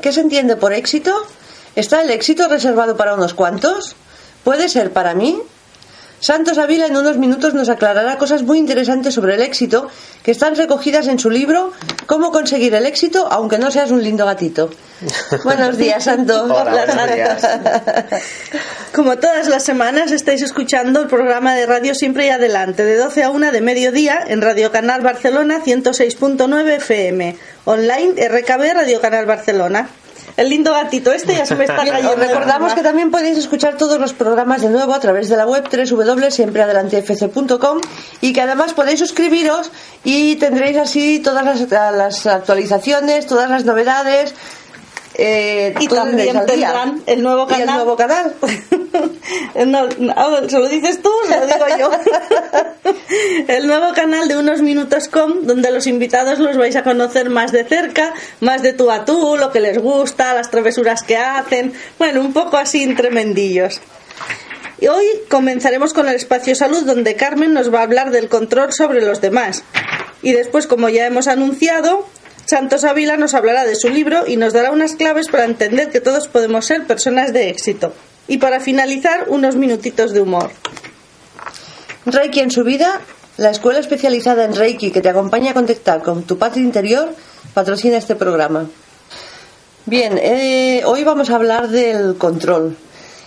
¿Qué se entiende por éxito? ¿Está el éxito reservado para unos cuantos? ¿Puede ser para mí? Santos Avila en unos minutos nos aclarará cosas muy interesantes sobre el éxito que están recogidas en su libro Cómo conseguir el éxito aunque no seas un lindo gatito. Buenos días, Santos. Hola, buenos días. Como todas las semanas estáis escuchando el programa de Radio Siempre y Adelante de 12 a 1 de mediodía en Radio Canal Barcelona 106.9 FM, online RKB Radio Canal Barcelona. El lindo gatito este ya se me está cayendo. os recordamos que también podéis escuchar todos los programas de nuevo a través de la web www.siempreadelantefc.com y que además podéis suscribiros y tendréis así todas las, las actualizaciones, todas las novedades. Eh, Y también tendrán el nuevo Y el canal. nuevo canal. No, no, ¿Se lo dices tú se lo digo yo? El nuevo canal de Unos Minutos Com, donde los invitados los vais a conocer más de cerca, más de tú a tú, lo que les gusta, las travesuras que hacen, bueno, un poco así tremendillos. Y hoy comenzaremos con el espacio salud, donde Carmen nos va a hablar del control sobre los demás. Y después, como ya hemos anunciado, Santos Ávila nos hablará de su libro y nos dará unas claves para entender que todos podemos ser personas de éxito. Y para finalizar, unos minutitos de humor. Reiki en su vida, la escuela especializada en Reiki que te acompaña a contactar con tu patria interior, patrocina este programa. Bien, eh, hoy vamos a hablar del control.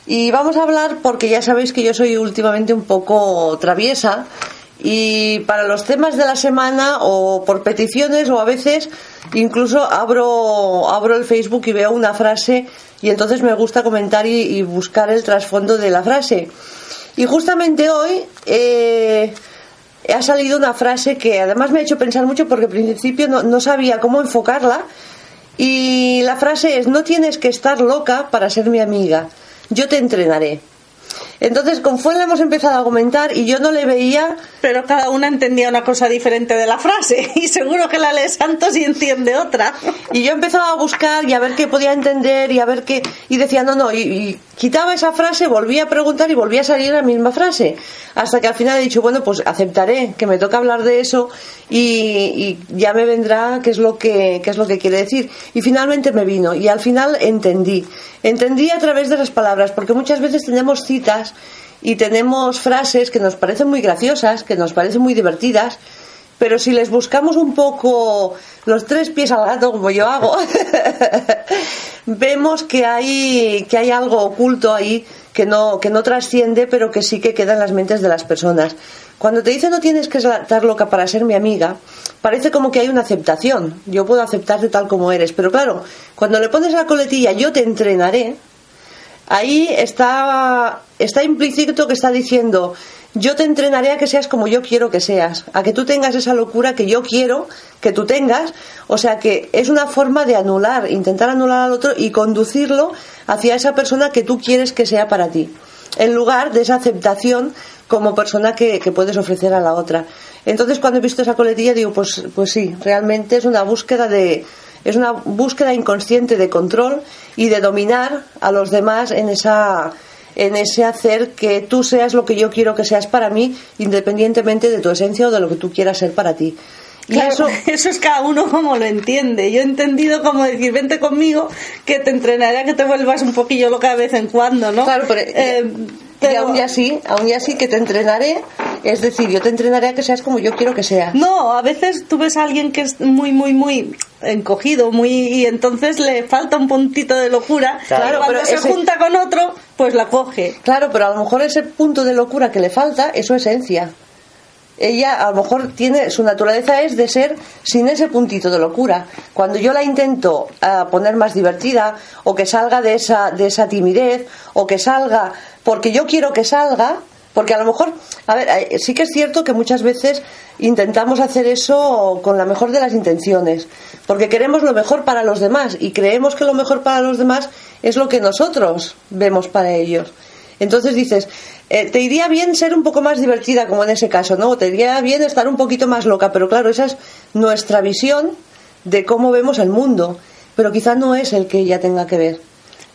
Y vamos a hablar porque ya sabéis que yo soy últimamente un poco traviesa y para los temas de la semana o por peticiones o a veces incluso abro, abro el Facebook y veo una frase y entonces me gusta comentar y, y buscar el trasfondo de la frase. Y justamente hoy eh, ha salido una frase que además me ha hecho pensar mucho porque al principio no, no sabía cómo enfocarla. Y la frase es, no tienes que estar loca para ser mi amiga, yo te entrenaré. Entonces, conforme hemos empezado a comentar y yo no le veía Pero cada una entendía una cosa diferente de la frase y seguro que la lee Santos y entiende otra. Y yo empezaba a buscar y a ver qué podía entender y a ver qué. Y decía, no, no. Y, y quitaba esa frase, volvía a preguntar y volvía a salir la misma frase. Hasta que al final he dicho, bueno, pues aceptaré que me toca hablar de eso y, y ya me vendrá qué es, lo que, qué es lo que quiere decir. Y finalmente me vino. Y al final entendí. Entendí a través de las palabras, porque muchas veces tenemos citas y tenemos frases que nos parecen muy graciosas, que nos parecen muy divertidas pero si les buscamos un poco los tres pies al gato, como yo hago, vemos que hay, que hay algo oculto ahí que no, que no trasciende, pero que sí que queda en las mentes de las personas. Cuando te dicen no tienes que estar loca para ser mi amiga, parece como que hay una aceptación. Yo puedo aceptarte tal como eres, pero claro, cuando le pones la coletilla yo te entrenaré, ahí está, está implícito que está diciendo yo te entrenaré a que seas como yo quiero que seas, a que tú tengas esa locura que yo quiero que tú tengas. O sea que es una forma de anular, intentar anular al otro y conducirlo hacia esa persona que tú quieres que sea para ti, en lugar de esa aceptación como persona que, que puedes ofrecer a la otra. Entonces cuando he visto esa coletilla digo, pues, pues sí, realmente es una búsqueda de, es una búsqueda inconsciente de control y de dominar a los demás en esa en ese hacer que tú seas lo que yo quiero que seas para mí, independientemente de tu esencia o de lo que tú quieras ser para ti. Y Claro, eso, eso es cada uno como lo entiende. Yo he entendido como decir, vente conmigo, que te entrenaré a que te vuelvas un poquillo loca de vez en cuando, ¿no? Claro, pero- Eh, Y aún así, aún así que te entrenaré, es decir, yo te entrenaré a que seas como yo quiero que seas. No, a veces tú ves a alguien que es muy, muy, muy encogido, muy y entonces le falta un puntito de locura. Claro, y cuando pero se ese- junta con otro, pues la coge. Claro, pero a lo mejor ese punto de locura que le falta es su esencia. Ella a lo mejor tiene, su naturaleza es de ser sin ese puntito de locura. Cuando yo la intento ah, poner más divertida, o que salga de esa, de esa timidez, o que salga porque yo quiero que salga, porque a lo mejor, a ver, eh, sí que es cierto que muchas veces intentamos hacer eso con la mejor de las intenciones, porque queremos lo mejor para los demás y creemos que lo mejor para los demás es lo que nosotros vemos para ellos. Entonces dices, eh, te iría bien ser un poco más divertida, como en ese caso, ¿no? Te iría bien estar un poquito más loca, pero claro, esa es nuestra visión de cómo vemos el mundo, pero quizá no es el que ella tenga que ver.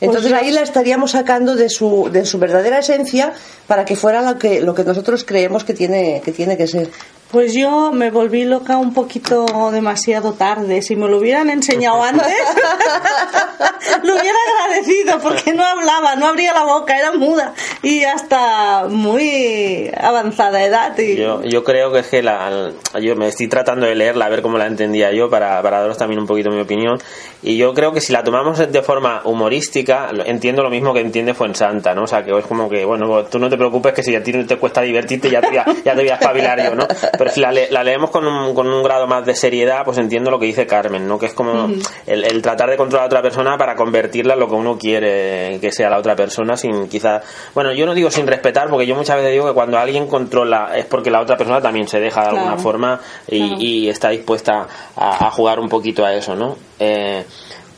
Entonces yo- ahí la estaríamos sacando de su, de su verdadera esencia para que fuera lo que, lo que nosotros creemos que tiene, que tiene que ser. Pues yo me volví loca un poquito demasiado tarde. Si me lo hubieran enseñado antes, lo hubiera agradecido porque no hablaba, no abría la boca, era muda y hasta muy avanzada edad. Y... Yo, yo creo que es que la, yo me estoy tratando de leerla a ver cómo la entendía yo para, para daros también un poquito mi opinión y yo creo que si la tomamos de forma humorística entiendo lo mismo que entiende Fuensanta ¿no? o sea que es como que bueno pues tú no te preocupes que si a ti no te cuesta divertirte ya te voy a, ya te voy a espabilar yo ¿no? pero si la, la leemos con un, con un grado más de seriedad pues entiendo lo que dice Carmen ¿no? que es como el, el tratar de controlar a otra persona para convertirla en lo que uno quiere que sea la otra persona sin quizás bueno yo no digo sin respetar porque yo muchas veces digo que cuando alguien controla es porque la otra persona también se deja de alguna forma y, Claro. y está dispuesta a, a jugar un poquito a eso no Eh,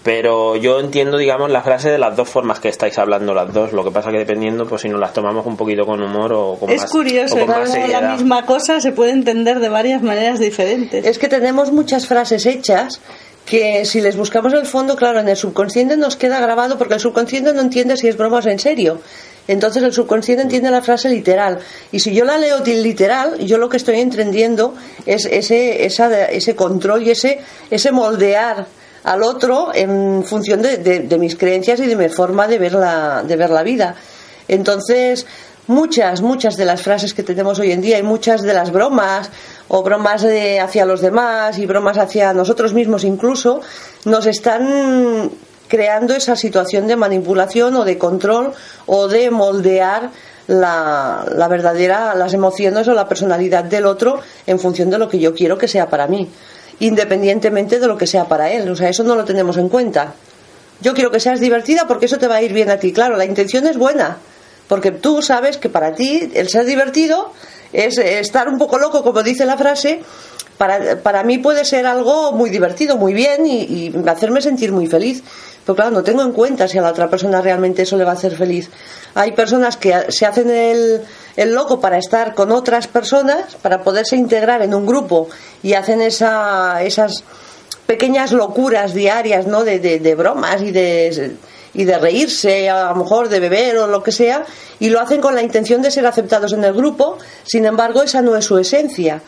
pero yo entiendo digamos la frase de las dos formas que estáis hablando las dos lo que pasa que dependiendo pues si nos las tomamos un poquito con humor o con Es más curioso o con cómo más la misma cosa se puede entender de varias maneras diferentes. Es que tenemos muchas frases hechas que si les buscamos el fondo, claro, en el subconsciente nos queda grabado porque el subconsciente no entiende si es broma o es en serio. Entonces el subconsciente entiende la frase literal. Y si yo la leo literal, yo lo que estoy entendiendo es ese, esa- ese control y ese, ese moldear al otro en función de, mis creencias y de mi forma de ver la, de ver la vida. Entonces, muchas, muchas de las frases que tenemos hoy en día y muchas de las bromas o bromas de- hacia los demás y bromas hacia nosotros mismos incluso, nos están creando esa situación de manipulación o de control o de moldear la, la verdadera, las emociones o la personalidad del otro en función de lo que yo quiero que sea para mí, independientemente de lo que sea para él. O sea, eso no lo tenemos en cuenta. Yo quiero que seas divertida porque eso te va a ir bien a ti. Claro, la intención es buena, porque tú sabes que para ti el ser divertido es eh, estar un poco loco, como dice la frase. Para, para mí puede ser algo muy divertido, muy bien y, y hacerme sentir muy feliz. Pero claro, no tengo en cuenta si a la otra persona realmente eso le va a hacer feliz. Hay personas que se hacen el, el loco para estar con otras personas, para poderse integrar en un grupo y hacen esa, esas pequeñas locuras diarias, ¿no? De, de, de bromas y de, y de reírse, a lo mejor de beber o lo que sea, y lo hacen con la intención de ser aceptados en el grupo, sin embargo, esa no es su esencia.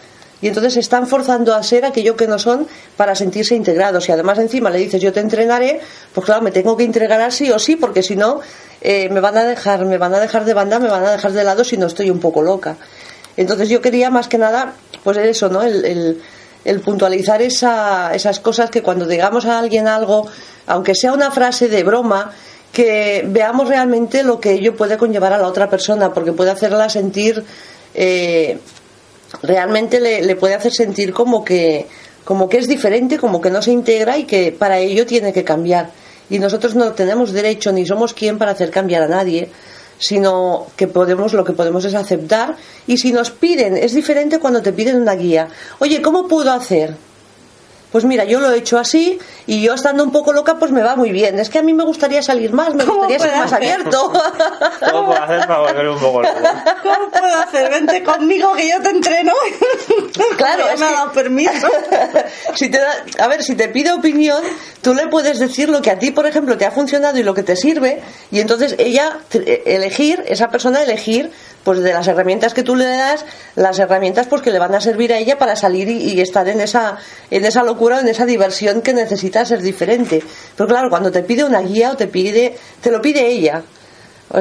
Y entonces se están forzando a ser aquello que no son para sentirse integrados. Y además encima le dices yo te entrenaré, pues claro, me tengo que integrar sí o sí, porque si no eh, me van a dejar, me van a dejar de banda, me van a dejar de lado si no estoy un poco loca. Entonces yo quería más que nada, pues eso, ¿no? El, puntualizar esa, esas cosas que cuando digamos a alguien algo, aunque sea una frase de broma, que veamos realmente lo que ello puede conllevar a la otra persona, porque puede hacerla sentir, eh, realmente le, puede hacer sentir como que, como que es diferente, como que no se integra y que para ello tiene que cambiar. Y nosotros no tenemos derecho ni somos quien para hacer cambiar a nadie, sino que podemos lo que podemos es aceptar. Y si nos piden es diferente cuando te piden una guía. Oye cómo puedo hacer pues mira yo lo he hecho así y yo estando un poco loca pues me va muy bien es que a mí me gustaría salir más me ¿Cómo gustaría ser más hacer? abierto ¿Cómo puedo hacer para volver un poco loco? ¿Cómo puedo hacer? Vente conmigo que yo te entreno. Claro, es me ha que- dado permiso. si te da- a ver, si te pide opinión, tú le puedes decir lo que a ti, por ejemplo, te ha funcionado y lo que te sirve, y entonces ella t- elegir, esa persona elegir, pues de las herramientas que tú le das, las herramientas pues que le van a servir a ella para salir y, y estar en esa, en esa locura, en esa diversión que necesita ser diferente. Pero claro, cuando te pide una guía o te pide, te lo pide ella.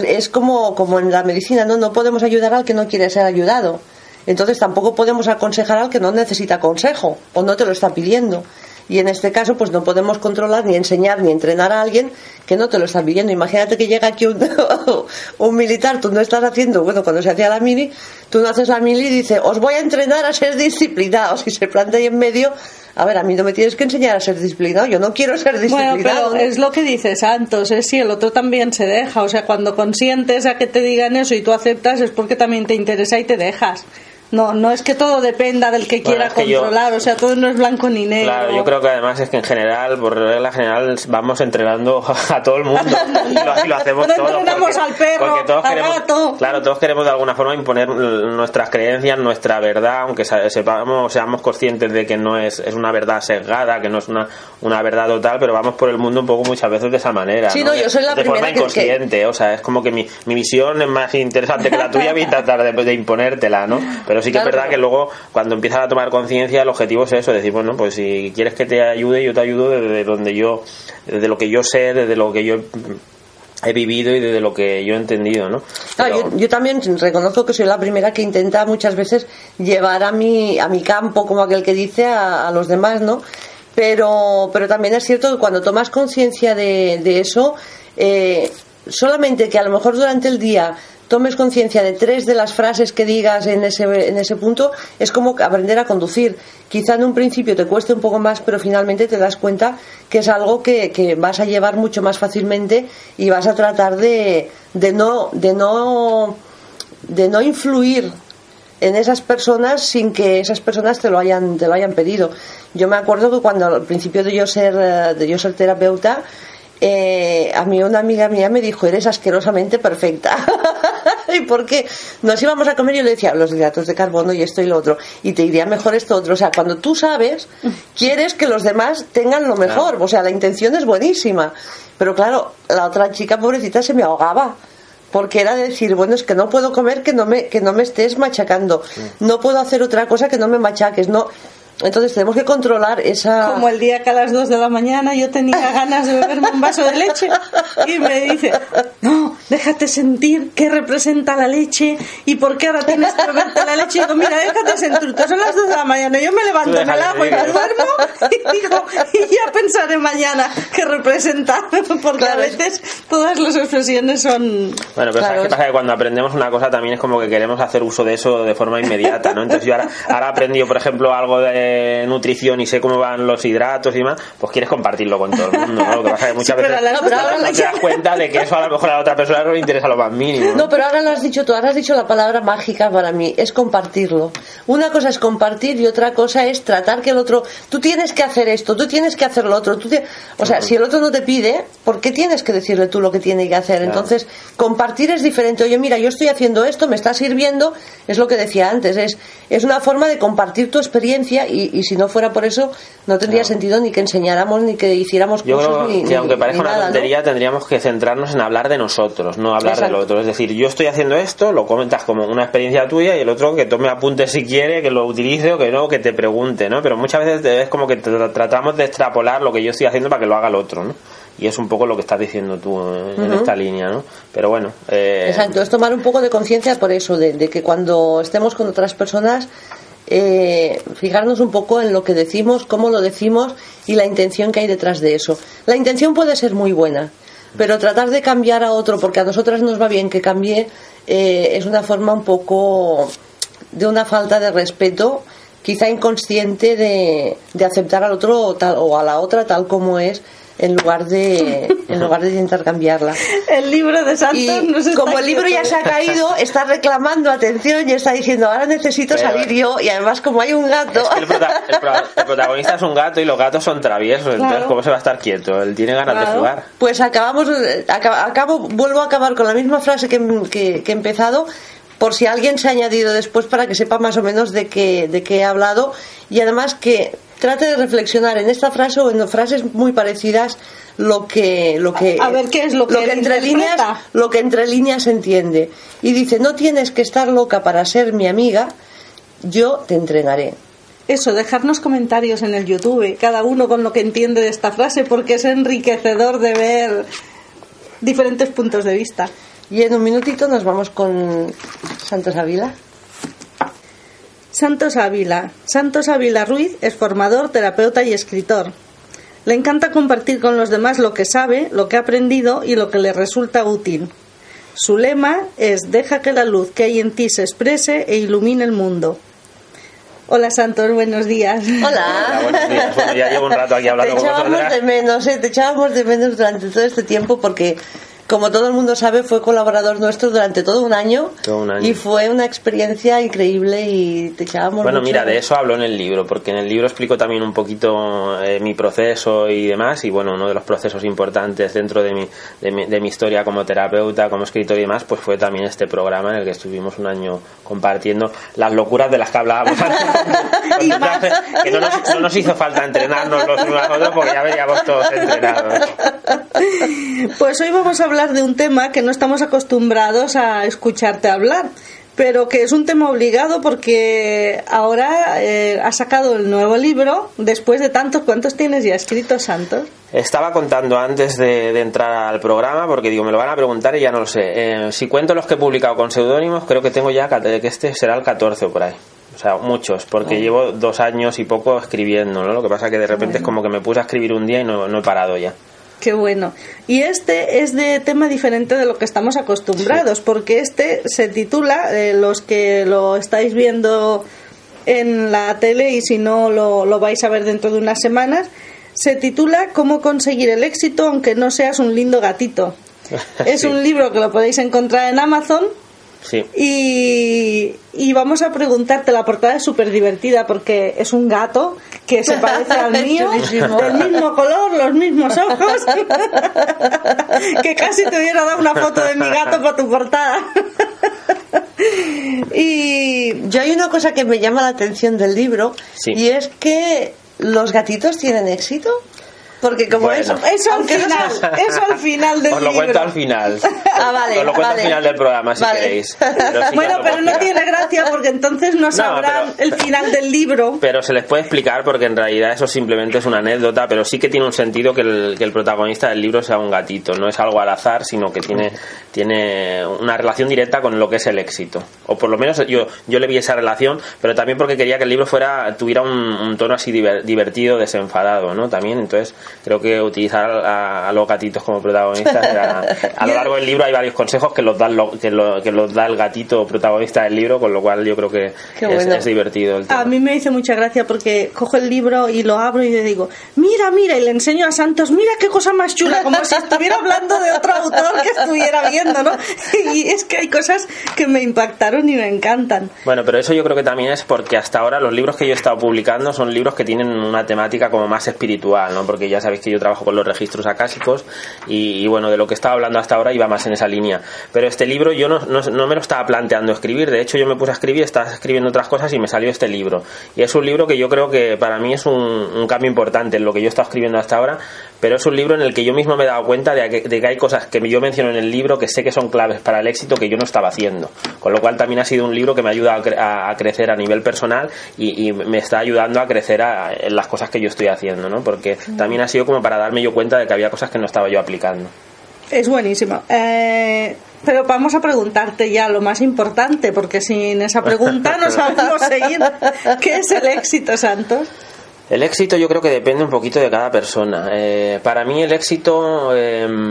Es como, como en la medicina, ¿no? No podemos ayudar al que no quiere ser ayudado. Entonces tampoco podemos aconsejar al que no necesita consejo o no te lo está pidiendo. Y en este caso, pues no podemos controlar ni enseñar ni entrenar a alguien que no te lo está pidiendo. Imagínate que llega aquí un, un militar, tú no estás haciendo, bueno, cuando se hacía la mili, tú no haces la mili y dice, os voy a entrenar a ser disciplinados. Y se planta ahí en medio, a ver, a mí no me tienes que enseñar a ser disciplinado, yo no quiero ser disciplinado. Bueno, pero es lo que dice Santos, es si el otro también se deja. O sea, cuando consientes a que te digan eso y tú aceptas, es porque también te interesa y te dejas. No, no es que todo dependa del que quiera controlar, o sea, todo no es blanco ni negro. Claro, yo creo que además es que en general, por regla general, vamos entrenando a todo el mundo y lo, hacemos todos. entrenamos al perro, todos al queremos, gato. Claro, todos queremos de alguna forma imponer nuestras creencias, nuestra verdad, aunque sepamos, seamos conscientes de que no es, es una verdad sesgada, que no es una, una verdad total, pero vamos por el mundo un poco muchas veces de esa manera. Sí, no, yo soy la de primera forma inconsciente, o sea, es como que mi, mi visión es más interesante que la tuya y tratar de, de imponértela, ¿no? Pero sí que es verdad que luego cuando empiezas a tomar conciencia el objetivo es eso, decir, bueno, pues si quieres que te ayude, yo te ayudo desde donde yo, desde lo que yo sé, desde lo que yo he vivido y desde lo que yo he entendido, ¿no? yo, también reconozco que soy la primera que intenta muchas veces llevar a mi, a mi campo, como aquel que dice, a, los demás, ¿no? Pero, pero también es cierto que cuando tomas conciencia de, de, eso, eh, solamente que a lo mejor durante el día tomes conciencia de tres de las frases que digas en ese, en ese punto, es como aprender a conducir. Quizá en un principio te cueste un poco más, pero finalmente te das cuenta que es algo que, que vas a llevar mucho más fácilmente y vas a tratar de, de, no, de, no, de no influir en esas personas sin que esas personas te lo hayan, te lo hayan pedido. Yo me acuerdo que cuando al principio de yo ser, de yo ser terapeuta, eh, a mí una amiga mía me dijo, eres asquerosamente perfecta. ¿Y por qué? Nos íbamos a comer y yo le decía, los hidratos de carbono y esto y lo otro. Y te iría mejor esto otro. O sea, cuando tú sabes, quieres que los demás tengan lo mejor. O sea, la intención es buenísima. Pero claro, la otra chica pobrecita se me ahogaba porque era decir, bueno, es que no puedo comer que no me, que no me estés machacando, no puedo hacer otra cosa que no me machaques, no, entonces tenemos que controlar esa... Como el día que a las 2 de la mañana yo tenía ganas de beberme un vaso de leche y me dice, no, déjate sentir qué representa la leche y por qué ahora tienes que beberte la leche. Y digo, mira, déjate sentir, son las 2 de la mañana, yo me levanto, me lavo y me duermo y digo, y ya pensaré mañana qué representa, porque a veces todas las expresiones son... Bueno, pero ¿sabes qué pasa? Que cuando aprendemos una cosa también es como que queremos hacer uso de eso de forma inmediata, ¿no? Entonces yo ahora, ahora he aprendido, por ejemplo, algo de nutrición y sé cómo van los hidratos y demás, pues quieres compartirlo con todo el mundo, ¿no? Lo que pasa es que muchas veces no, te das cuenta de que eso a lo mejor a la otra persona no le interesa lo más mínimo. ¿no? pero ahora lo has dicho tú, ahora has dicho la palabra mágica para mí, es compartirlo. Una cosa es compartir y otra cosa es tratar que el otro, tú tienes que hacer esto, tú tienes que hacer lo otro, tú o sea, si el otro no te pide, ¿por qué tienes que decirle tú lo que tiene que hacer? Entonces, compartir es diferente. Oye, mira, yo estoy haciendo esto, me está sirviendo, es lo que decía antes, es, es una forma de compartir tu experiencia y, y si no fuera por eso, no tendría sentido ni que enseñáramos ni que hiciéramos Yo creo ni, que aunque parezca una tontería, tendríamos que centrarnos en hablar de nosotros, no hablar del otro. Es decir, yo estoy haciendo esto, lo comentas como una experiencia tuya y el otro que tome apuntes si quiere, que lo utilice o que no, que te pregunte, ¿no? Pero muchas veces es como que tratamos de extrapolar lo que yo estoy haciendo para que lo haga el otro, ¿no? y es un poco lo que estás diciendo tú en esta línea, ¿no? Pero bueno. Eh... Exacto, es tomar un poco de conciencia por eso, de, de, que cuando estemos con otras personas eh, fijarnos un poco en lo que decimos, cómo lo decimos y la intención que hay detrás de eso. La intención puede ser muy buena, pero tratar de cambiar a otro porque a nosotras nos va bien que cambie eh, es una forma un poco de una falta de respeto, quizá inconsciente de, de aceptar al otro tal, o a la otra tal como es en lugar de en lugar de intentar cambiarla. El libro de Santos y como el libro ya se ha caído, está reclamando atención y está diciendo ahora necesito salir yo y además como hay un gato. el, protagonista es un gato y los gatos son traviesos, entonces cómo se va a estar quieto, él tiene ganas de jugar. Pues acabamos acabo, vuelvo a acabar con la misma frase que, que, que he empezado por si alguien se ha añadido después para que sepa más o menos de qué, de qué he hablado y además que trate de reflexionar en esta frase o en frases muy parecidas lo que lo que a ver qué es lo que, entre líneas lo que entre líneas entiende y dice no tienes que estar loca para ser mi amiga yo te entrenaré eso, dejarnos comentarios en el YouTube, cada uno con lo que entiende de esta frase, porque es enriquecedor de ver diferentes puntos de vista. Y en un minutito nos vamos con Santos Ávila. Santos Ávila. Santos Ávila Ruiz es formador, terapeuta y escritor. Le encanta compartir con los demás lo que sabe, lo que ha aprendido y lo que le resulta útil. Su lema es Deja que la luz que hay en ti se exprese e ilumine el mundo. Hola Santos, buenos días. Hola. Hola, buenos días. Bueno, ya llevo un rato aquí hablando te con echábamos vosotras. de menos, ¿eh? te echábamos de menos durante todo este tiempo porque, como todo el mundo sabe, fue colaborador nuestro durante todo un año, Todo un año. y fue una experiencia increíble y te echábamos Bueno, mucho mira, de eso hablo en el libro, porque en el libro explico también un poquito eh, mi proceso y demás, y bueno, uno de los procesos importantes dentro de mi, de, mi, de mi historia como terapeuta, como escritor y demás, pues fue también este programa en el que estuvimos un año compartiendo las locuras de las que hablábamos antes. Que no nos, no nos hizo falta entrenarnos los unos a los otros porque ya veníamos todos entrenados. Pues hoy vamos a hablar de un tema que no estamos acostumbrados a escucharte hablar, pero que es un tema obligado porque ahora eh, has sacado el nuevo libro después de tantos. ¿Cuántos tienes ya escritos, Santos? Estaba contando antes de, de entrar al programa, porque digo, me lo van a preguntar y ya no lo sé. Eh, si cuento los que he publicado con seudónimos, creo que tengo ya, que este será el 14 o por ahí. O sea, muchos, porque llevo dos años y poco escribiendo, ¿no? Lo que pasa que de repente es como que me puse a escribir un día y no, no he parado ya. Qué bueno. Y este es de tema diferente de lo que estamos acostumbrados, porque este se titula, eh, los que lo estáis viendo en la tele y si no lo, lo vais a ver dentro de unas semanas, se titula Cómo conseguir el éxito aunque no seas un lindo gatito. Es Sí. un libro que lo podéis encontrar en Amazon Sí. y, y vamos a preguntarte, la portada es súper divertida porque es un gato que se parece al mío, del mismo color, los mismos ojos, que casi te hubiera dado una foto de mi gato para tu portada. y Yo hay una cosa que me llama la atención del libro Sí. y es que los gatitos tienen éxito. Porque como Bueno. eso, eso al final, eso al final del Os lo libro. cuento al final. Ah, vale, Os lo cuento vale. al final del programa si Vale. queréis. Pero bueno, pero no tiene gracia porque entonces no sabrán pero- el final del libro. Pero se les puede explicar porque en realidad eso simplemente es una anécdota, pero sí que tiene un sentido que el, que el protagonista del libro sea un gatito. No es algo al azar, sino que tiene, tiene una relación directa con lo que es el éxito. O por lo menos yo, yo le vi esa relación, pero también porque quería que el libro fuera tuviera un, un tono así diver- divertido, desenfadado, ¿no? También, entonces creo que utilizar a, a los gatitos como protagonistas era- a lo largo del libro hay varios consejos que los da lo- que, lo- que los da el gatito protagonista del libro, con lo cual yo creo que es, bueno. es divertido el tema. A mí me hizo mucha gracia porque cojo el libro y lo abro y le digo, mira, mira, y le enseño a Santos, mira qué cosa más chula, como si estuviera hablando de otro autor que estuviera viendo, ¿no? Y es que hay cosas que me impactaron y me encantan. Bueno, pero eso yo creo que también es porque hasta ahora los libros que yo he estado publicando son libros que tienen una temática como más espiritual, ¿no? Porque ya sabéis que yo trabajo con los registros acásicos y, bueno, de lo que estaba hablando hasta ahora iba más en esa línea. Pero este libro yo no, no, no me lo estaba planteando escribir, de hecho yo me puse a escribir, estaba escribiendo otras cosas y me salió este libro. Y es un libro que yo creo que para mí es un, un cambio importante en lo que yo he estado escribiendo hasta ahora, pero es un libro en el que yo mismo me he dado cuenta de que, de que hay cosas que yo menciono en el libro que sé que son claves para el éxito que yo no estaba haciendo. Con lo cual también ha sido un libro que me ayuda a, cre- a- crecer a nivel personal y, y me está ayudando a crecer a- en las cosas que yo estoy haciendo, ¿no? Porque también ha sido como para darme yo cuenta de que había cosas que no estaba yo aplicando. Es buenísimo. Eh, pero vamos a preguntarte ya lo más importante, porque sin esa pregunta no sabemos seguir. ¿Qué es el éxito, Santos? El éxito yo creo que depende un poquito de cada persona. Eh, para mí el éxito em,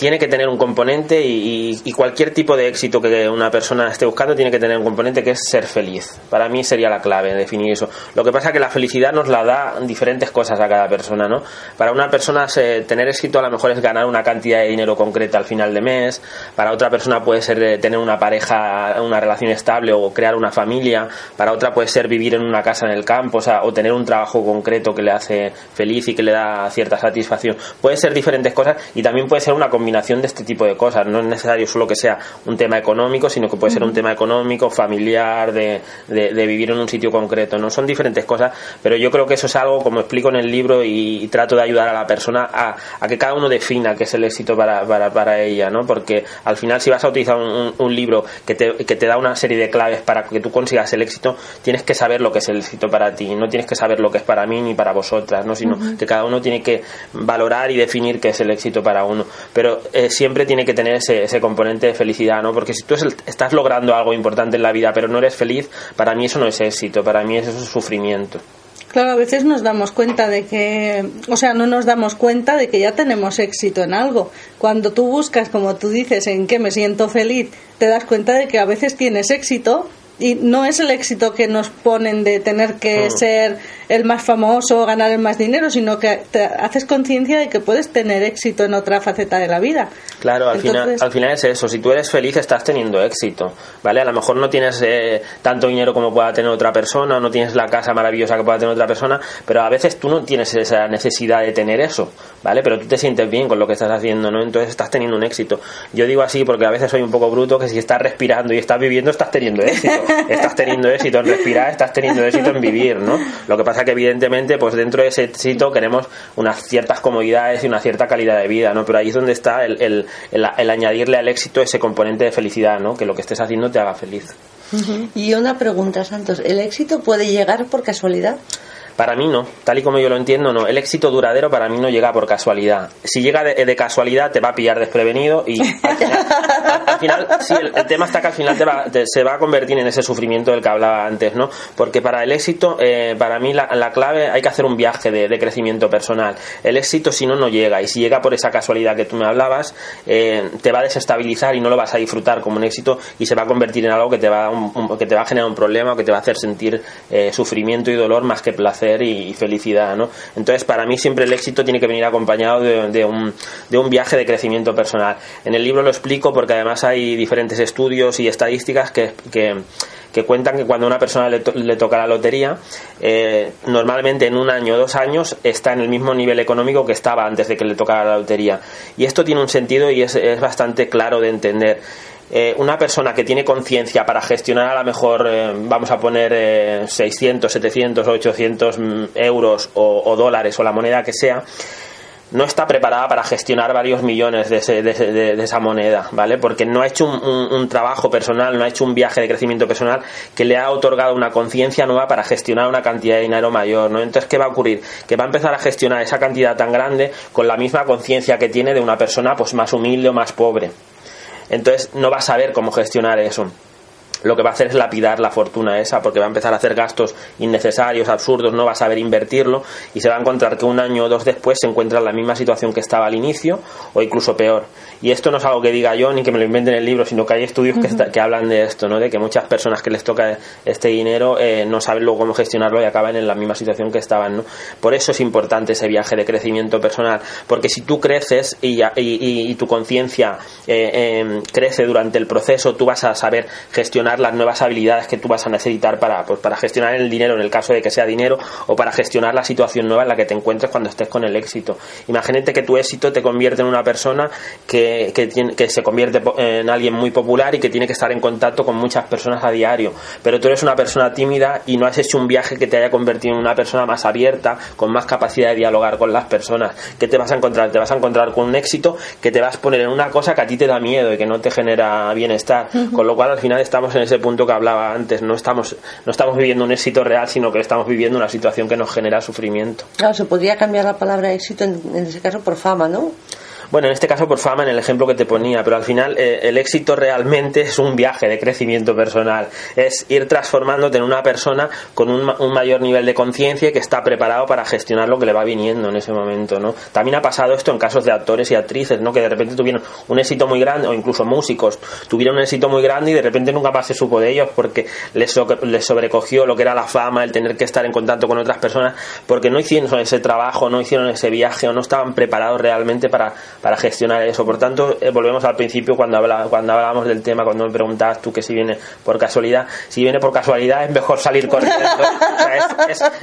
tiene que tener un componente y, cualquier tipo de éxito que una persona esté buscando tiene que tener un componente que es ser feliz. Para mí sería la clave definir eso. Lo que pasa es que la felicidad nos la da diferentes cosas a cada persona, ¿no? Para una persona se- tener éxito a lo mejor es ganar una cantidad de dinero concreta al final de mes. Para otra persona puede ser eh, tener una pareja, una relación estable o crear una familia. Para otra puede ser vivir en una casa en el campo, o tener un trabajo concreto que le hace feliz y que le da cierta satisfacción. Puede ser diferentes cosas y también puede ser una combinación de este tipo de cosas. No es necesario solo que sea un tema económico, sino que puede ser un tema económico, familiar, de, de- de vivir en un sitio concreto. No son diferentes cosas, pero yo creo que eso es algo, como explico en el libro, y, y trato de ayudar a la persona a, a que cada uno defina qué es el éxito para, para, para ella, ¿no? Porque al final, si vas a utilizar un, un- un libro que te, que te da una serie de claves para que tú consigas el éxito, tienes que saber lo que es el éxito para ti. No tienes que saber lo que es para mí ni para vosotras, ¿no? Sino que cada uno tiene que valorar y definir qué es el éxito para uno. Pero eh, siempre tiene que tener ese, ese componente de felicidad, ¿no? Porque si tú estás logrando algo importante en la vida, pero no eres feliz, para mí eso no es éxito, para mí eso es sufrimiento. Claro, a veces nos damos cuenta de que, o sea, no nos damos cuenta de que ya tenemos éxito en algo. Cuando tú buscas, como tú dices, en qué me siento feliz, te das cuenta de que a veces tienes éxito y no es el éxito que nos ponen de tener que ser el más famoso o ganar el más dinero, sino que te haces conciencia de que puedes tener éxito en otra faceta de la vida. Claro, al, final, al final es eso. Si tú eres feliz, estás teniendo éxito, ¿vale? A lo mejor no tienes eh, tanto dinero como pueda tener otra persona, no tienes la casa maravillosa que pueda tener otra persona, pero a veces tú no tienes esa necesidad de tener eso, ¿vale? Pero tú te sientes bien con lo que estás haciendo, ¿no? Entonces estás teniendo un éxito. Yo digo así porque a veces soy un poco bruto, que si estás respirando y estás viviendo, estás teniendo éxito estás teniendo éxito en respirar, estás teniendo éxito en vivir, ¿no? Lo que pasa que evidentemente, pues dentro de ese éxito queremos unas ciertas comodidades y una cierta calidad de vida, ¿no? Pero ahí es donde está el, el, el, añadirle al éxito ese componente de felicidad, ¿no? Que lo que estés haciendo te haga feliz. Y una pregunta, Santos, ¿el éxito puede llegar por casualidad? Para mí no, tal y como yo lo entiendo, no. El éxito duradero para mí no llega por casualidad. Si llega de, casualidad te va a pillar desprevenido y al final, sí, el, tema está que al final se va a convertir en ese sufrimiento del que hablaba antes, ¿no? Porque para el éxito, eh, para mí la, clave hay que hacer un viaje de, crecimiento personal. El éxito si no, no llega y si llega por esa casualidad que tú me hablabas, eh, te va a desestabilizar y no lo vas a disfrutar como un éxito y se va a convertir en algo que te va a, que te va a generar un problema o que te va a hacer sentir eh, sufrimiento y dolor más que placer y felicidad, ¿no? Entonces, para mí siempre el éxito tiene que venir acompañado de, un, de un viaje de crecimiento personal. En el libro lo explico porque además hay diferentes estudios y estadísticas que, que cuentan que cuando una persona le, toca la lotería, eh, normalmente en un año o dos años está en el mismo nivel económico que estaba antes de que le tocara la lotería. Y esto tiene un sentido y es, es bastante claro de entender. Eh, una persona que tiene conciencia para gestionar a lo mejor, eh, vamos a poner 600, 700, 800 euros o, dólares o la moneda que sea, no está preparada para gestionar varios millones de, esa moneda, ¿vale? Porque no ha hecho un, trabajo personal, no ha hecho un viaje de crecimiento personal que le ha otorgado una conciencia nueva para gestionar una cantidad de dinero mayor, ¿no? Entonces, ¿qué va a ocurrir? Que va a empezar a gestionar esa cantidad tan grande con la misma conciencia que tiene de una persona pues más humilde o más pobre entonces no va a saber cómo gestionar eso lo que va a hacer es lapidar la fortuna esa, porque va a empezar a hacer gastos innecesarios, absurdos, no va a saber invertirlo y se va a encontrar que un año o dos después se encuentra en la misma situación que estaba al inicio o incluso peor. Y esto no es algo que diga yo ni que me lo invente en el libro, sino que hay estudios que, que, hablan de esto, ¿no? de que muchas personas que les toca este dinero eh, no saben luego cómo gestionarlo y acaban en la misma situación que estaban. ¿no? Por eso es importante ese viaje de crecimiento personal, porque si tú creces y, y, tu conciencia eh, em, crece durante el proceso, tú vas a saber gestionar las nuevas habilidades que tú vas a necesitar para, pues, para gestionar el dinero en el caso de que sea dinero o para gestionar la situación nueva en la que te encuentres cuando estés con el éxito. Imagínate que tu éxito te convierte en una persona que, que, tiene, que se convierte en alguien muy popular y que tiene que estar en contacto con muchas personas a diario, pero tú eres una persona tímida y no has hecho un viaje que te haya convertido en una persona más abierta, con más capacidad de dialogar con las personas. ¿Qué te vas a encontrar? Te vas a encontrar con un éxito que te vas a poner en una cosa que a ti te da miedo y que no te genera bienestar, con lo cual al final estamos en ese punto que hablaba antes. No estamos, no estamos viviendo un éxito real, sino que estamos viviendo una situación que nos genera sufrimiento. Claro, se podría cambiar la palabra éxito en, en ese caso por fama, ¿no? Bueno, en este caso por fama, en el ejemplo que te ponía, pero al final eh, el éxito realmente es un viaje de crecimiento personal, es ir transformándote en una persona con un, mayor nivel de conciencia que está preparado para gestionar lo que le va viniendo en ese momento, ¿no? También ha pasado esto en casos de actores y actrices, ¿no? Que de repente tuvieron un éxito muy grande, o incluso músicos, tuvieron un éxito muy grande y de repente nunca más se supo de ellos porque les, les sobrecogió lo que era la fama, el tener que estar en contacto con otras personas, porque no hicieron ese trabajo, no hicieron ese viaje o no estaban preparados realmente para para gestionar eso. Por tanto, eh, volvemos al principio cuando, cuando hablábamos del tema, cuando me preguntabas tú que si viene por casualidad. Si viene por casualidad es mejor salir corriendo.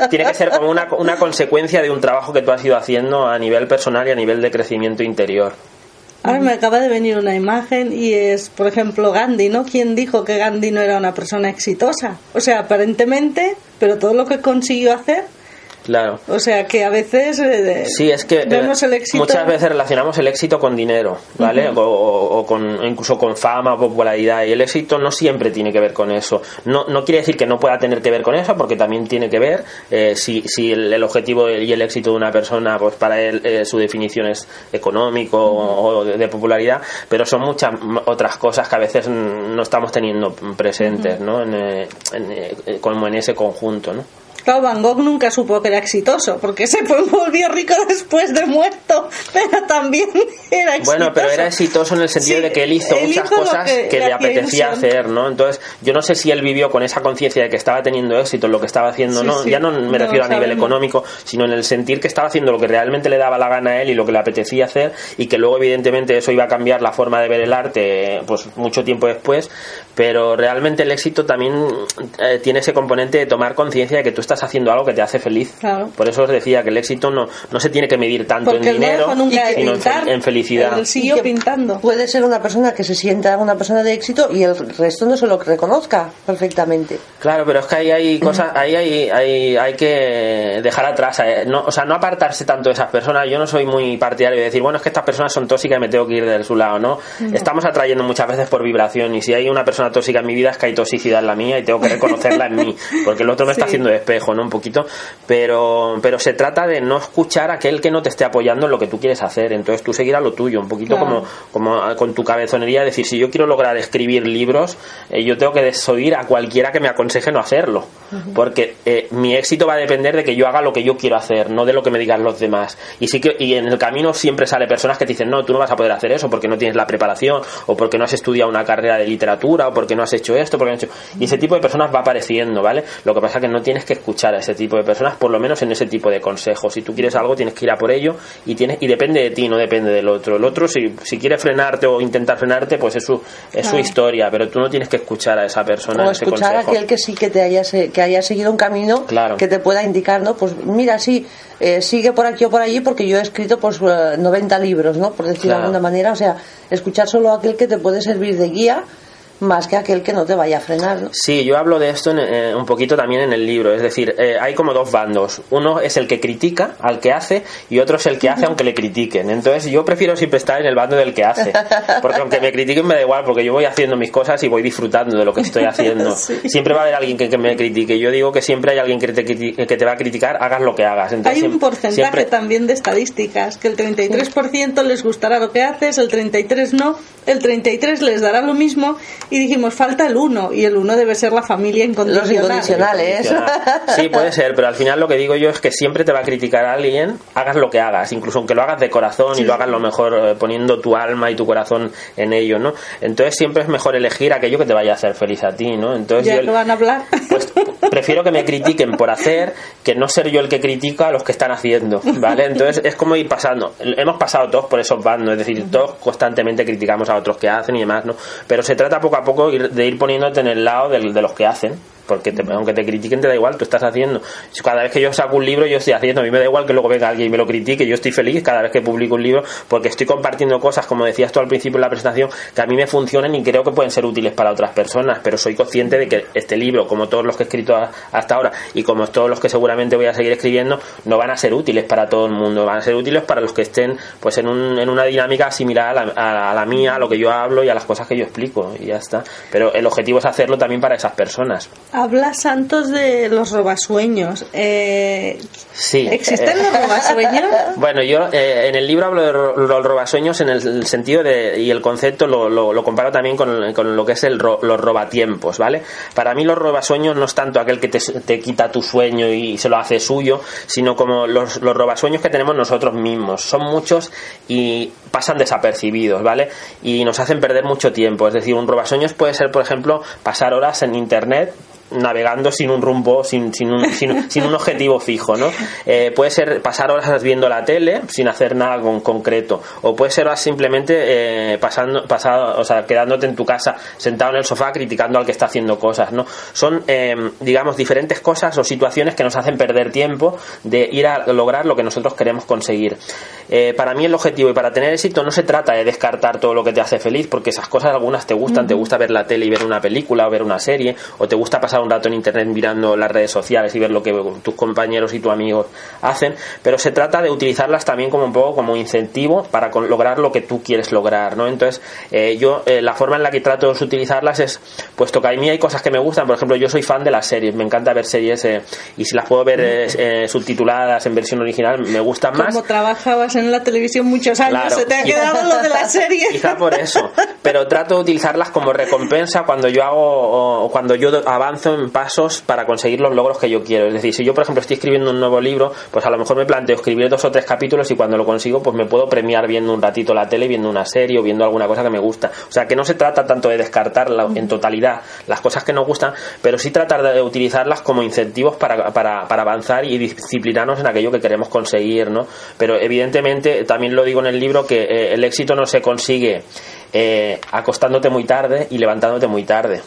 tiene que ser como una, una consecuencia de un trabajo que tú has ido haciendo a nivel personal y a nivel de crecimiento interior. Ahora me acaba de venir una imagen y es, por ejemplo, Gandhi, ¿no? ¿Quién dijo que Gandhi no era una persona exitosa? O sea, aparentemente, pero todo lo que consiguió hacer Claro. O sea que a veces eh, Sí, es que eh, vemos el éxito. muchas veces relacionamos el éxito con dinero, ¿vale? o, o- o con incluso con fama, popularidad y el éxito no siempre tiene que ver con eso. No, no quiere decir que no pueda tener que ver con eso, porque también tiene que ver eh, si, si el, el objetivo y el éxito de una persona, pues para él eh, su definición es económico o de, de popularidad, pero son muchas otras cosas que a veces no estamos teniendo presentes, ¿no? En, en, eh, como en ese conjunto, ¿no? Claro, Van Gogh nunca supo que era exitoso, porque se volvió rico después de muerto, pero también era exitoso. Bueno, pero era exitoso en el sentido Sí, de que él hizo él muchas hizo cosas que que, le apetecía ilusión. hacer, ¿no? Entonces, yo no sé si él vivió con esa conciencia de que estaba teniendo éxito en lo que estaba haciendo, Sí, ¿no? sí, Ya no me no refiero a nivel económico, sino en el sentir que estaba haciendo lo que realmente le daba la gana a él y lo que le apetecía hacer y que luego, evidentemente, eso iba a cambiar la forma de ver el arte, pues mucho tiempo después, pero realmente el éxito también eh, tiene ese componente de tomar conciencia de que tú estás haciendo algo que te hace feliz. Claro. Por eso os decía que el éxito no, no se tiene que medir tanto porque en dinero, nunca sino en, fel- pintar. en felicidad. Él siguió pintando. Puede ser una persona que se sienta una persona de éxito y el resto no se lo reconozca perfectamente. Claro, pero es que ahí hay cosas, ahí hay, hay, hay que dejar atrás, eh, no, o sea, no apartarse tanto de esas personas. Yo no soy muy partidario de decir, bueno, es que estas personas son tóxicas y me tengo que ir de su lado, ¿no? Estamos atrayendo muchas veces por vibración y si hay una persona tóxica en mi vida es que hay toxicidad en la mía y tengo que reconocerla en mí, porque el otro me está haciendo de ¿no? Un poquito, pero, pero se trata de no escuchar a aquel que no te esté apoyando en lo que tú quieres hacer, entonces tú seguir a lo tuyo, un poquito Claro. como como con tu cabezonería, decir, si yo quiero lograr escribir libros, eh, yo tengo que desoír a cualquiera que me aconseje no hacerlo, porque eh, mi éxito va a depender de que yo haga lo que yo quiero hacer, no de lo que me digan los demás. Y sí que y en el camino siempre sale personas que te dicen, no, tú no vas a poder hacer eso porque no tienes la preparación, o porque no has estudiado una carrera de literatura, o porque no has hecho esto, porque no has hecho... Y ese tipo de personas va apareciendo, ¿vale? Lo que pasa es que no tienes que escuchar a ese tipo de personas, por lo menos en ese tipo de consejos. Si tú quieres algo, tienes que ir a por ello y tienes y depende de ti, no depende del otro. El otro, si, si quiere frenarte o intentar frenarte, pues es su, es su historia, pero tú no tienes que escuchar a esa persona O ese escuchar a aquel que sí que te haya, que haya seguido un camino Claro. que te pueda indicar, ¿no? Pues mira, sí, eh, sigue por aquí o por allí porque yo he escrito pues eh, 90 libros, ¿no? Por decirlo Claro. de alguna manera. O sea, escuchar solo a aquel que te puede servir de guía más que aquel que no te vaya a frenar, ¿no? Sí, yo hablo de esto en, eh, un poquito también en el libro. Es decir, eh, hay como dos bandos. Uno es el que critica al que hace y otro es el que hace aunque le critiquen. Entonces yo prefiero siempre estar en el bando del que hace. Porque aunque me critiquen me da igual porque yo voy haciendo mis cosas y voy disfrutando de lo que estoy haciendo. Sí. Siempre va a haber alguien que, que me critique. Yo digo que siempre hay alguien que te, que te va a criticar, hagas lo que hagas. Entonces, Hay un porcentaje siempre- también de estadísticas, que el 33% les gustará lo que haces, el 33% no, el 33% les dará lo mismo y dijimos, falta el 1 y el 1 debe ser la familia incondicional. Los incondicionales. Sí, puede ser, pero al final lo que digo yo es que siempre te va a criticar a alguien, hagas lo que hagas, incluso aunque lo hagas de corazón y lo hagas lo mejor eh, poniendo tu alma y tu corazón en ello, ¿no? Entonces siempre es mejor elegir aquello que te vaya a hacer feliz a ti, ¿no? Entonces Ya yo- que van a hablar. pues prefiero que me critiquen por hacer que no ser yo el que critica a los que están haciendo, ¿vale? Entonces es como ir pasando. Hemos pasado todos por esos bandos, es decir, todos constantemente criticamos a otros que hacen y demás, ¿no? Pero se trata poco a poco ir- de ir poniéndote en el lado de los que hacen. Porque te- aunque te critiquen te da igual, tú estás haciendo. Cada vez que yo saco un libro yo estoy haciendo, a mí me da igual que luego venga alguien y me lo critique, yo estoy feliz cada vez que publico un libro porque estoy compartiendo cosas, como decías tú al principio en la presentación, que a mí me funcionan y creo que pueden ser útiles para otras personas, pero soy consciente de que este libro, como todos los que he escrito hasta ahora y como todos los que seguramente voy a seguir escribiendo, no van a ser útiles para todo el mundo, van a ser útiles para los que estén pues en, un- en una dinámica similar a la, a- a la mía, a lo que yo hablo y a las cosas que yo explico y ya está. Pero el objetivo es hacerlo también para esas personas. Habla Santos de los robasueños. Eh, Sí. ¿Existen Eh, los robasueños? Bueno, yo eh, en el libro hablo de los robasueños en el sentido de, y el concepto lo, lo, lo comparo también con, con lo que es el ro- los robatiempos, ¿vale? Para mí los robasueños no es tanto aquel que te, te quita tu sueño y se lo hace suyo, sino como los, los robasueños que tenemos nosotros mismos. Son muchos y pasan desapercibidos, ¿vale? Y nos hacen perder mucho tiempo. Es decir, un robasueños puede ser, por ejemplo, pasar horas en Internet navegando sin un rumbo, sin, sin, un, sin, sin un objetivo fijo, ¿no? Eh, puede ser pasar horas viendo la tele sin hacer nada con concreto, o puede ser simplemente eh, pasando, pasado, o sea, quedándote en tu casa sentado en el sofá criticando al que está haciendo cosas, ¿no? Son, eh, digamos, diferentes cosas o situaciones que nos hacen perder tiempo de ir a lograr lo que nosotros queremos conseguir. Eh, para mí el objetivo y para tener éxito no se trata de descartar todo lo que te hace feliz, porque esas cosas algunas te gustan, te gusta ver la tele y ver una película o ver una serie, o te gusta pasar pasar un rato en internet mirando las redes sociales y ver lo que tus compañeros y tus amigos hacen, pero se trata de utilizarlas también como un poco como incentivo para lograr lo que tú quieres lograr, ¿no? Entonces, eh, yo eh, la forma en la que trato de utilizarlas es, puesto que a mí hay cosas que me gustan, por ejemplo, yo soy fan de las series, me encanta ver series eh, y si las puedo ver subtituladas en versión original, me gustan más. Como trabajabas en la televisión muchos años, se te ha quedado lo de la serie. Quizá por eso, pero trato de utilizarlas como recompensa cuando yo hago o cuando yo avanzo en pasos para conseguir los logros que yo quiero. Es decir, si yo, por ejemplo, estoy escribiendo un nuevo libro, pues a lo mejor me planteo escribir dos o tres capítulos y cuando lo consigo, pues me puedo premiar viendo un ratito la tele, viendo una serie o viendo alguna cosa que me gusta. O sea, que no se trata tanto de descartar en totalidad las cosas que nos gustan, pero sí tratar de utilizarlas como incentivos para, para, para avanzar y disciplinarnos en aquello que queremos conseguir, ¿no? Pero evidentemente, también lo digo en el libro, que eh, el éxito no se consigue eh, acostándote muy tarde y levantándote muy tarde.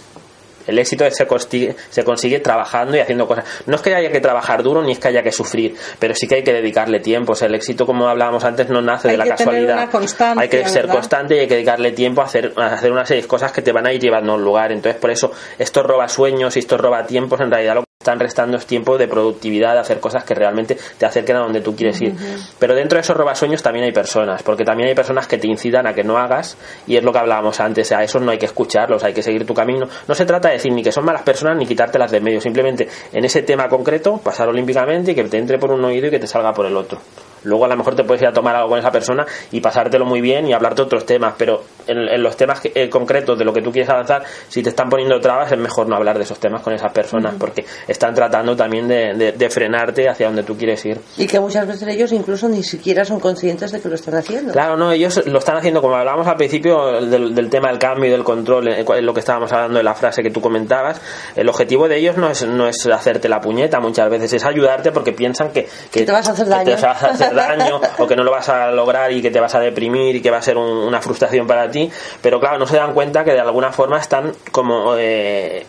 El éxito se consigue, se consigue trabajando y haciendo cosas. No es que haya que trabajar duro ni es que haya que sufrir, pero sí que hay que dedicarle tiempo. O sea, el éxito, como hablábamos antes, no nace de la casualidad. Hay que ser constante y hay que dedicarle tiempo a hacer, a hacer una serie de cosas que te van a ir llevando a un lugar. Entonces, por eso, esto roba sueños y esto roba tiempos. En realidad, lo están restando tiempo de productividad, de hacer cosas que realmente te acerquen a donde tú quieres ir. Pero dentro de esos robasueños también hay personas, porque también hay personas que te incitan a que no hagas, y es lo que hablábamos antes, a esos no hay que escucharlos, hay que seguir tu camino. No se trata de decir ni que son malas personas ni quitártelas de medio, simplemente en ese tema concreto pasar olímpicamente y que te entre por un oído y que te salga por el otro. Luego a lo mejor te puedes ir a tomar algo con esa persona y pasártelo muy bien y hablarte de otros temas, pero en, los temas eh, concretos de lo que tú quieres avanzar, si te están poniendo trabas, es mejor no hablar de esos temas con esas personas, porque están tratando también de, frenarte hacia donde tú quieres ir. Y que muchas veces ellos incluso ni siquiera son conscientes de que lo están haciendo. Claro, no, ellos lo están haciendo, como hablábamos al principio del, tema del cambio y del control, en eh, lo que estábamos hablando de la frase que tú comentabas, el objetivo de ellos no es, no es hacerte la puñeta muchas veces, es ayudarte porque piensan que, que, te vas a hacer daño. Te vas a hacer daño o que no lo vas a lograr y que te vas a deprimir y que va a ser una frustración para ti, pero claro, no se dan cuenta que de alguna forma están como eh,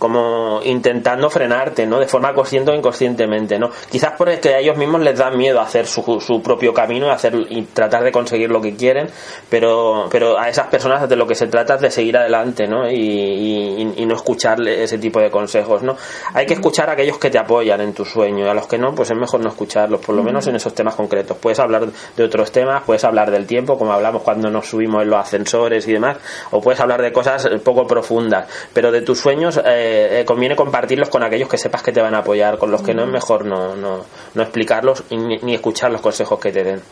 como intentando frenarte, ¿no? De forma consciente o inconscientemente, ¿no? Quizás porque a ellos mismos les da miedo hacer su, su propio camino y, hacer, y tratar de conseguir lo que quieren, pero, pero a esas personas de lo que se trata es de seguir adelante, ¿no? Y, y, no escucharle ese tipo de consejos, ¿no? Hay que escuchar a aquellos que te apoyan en tu sueño y a los que no, pues es mejor no escucharlos, por lo menos en esos temas concretos. Puedes hablar de otros temas, puedes hablar del tiempo, como hablamos cuando nos subimos en los ascensores y demás, o puedes hablar de cosas poco profundas, pero de tus sueños... Eh, eh, conviene compartirlos con aquellos que sepas que te van a apoyar, con los que no es mejor no, no, no explicarlos ni, escuchar los consejos que te den.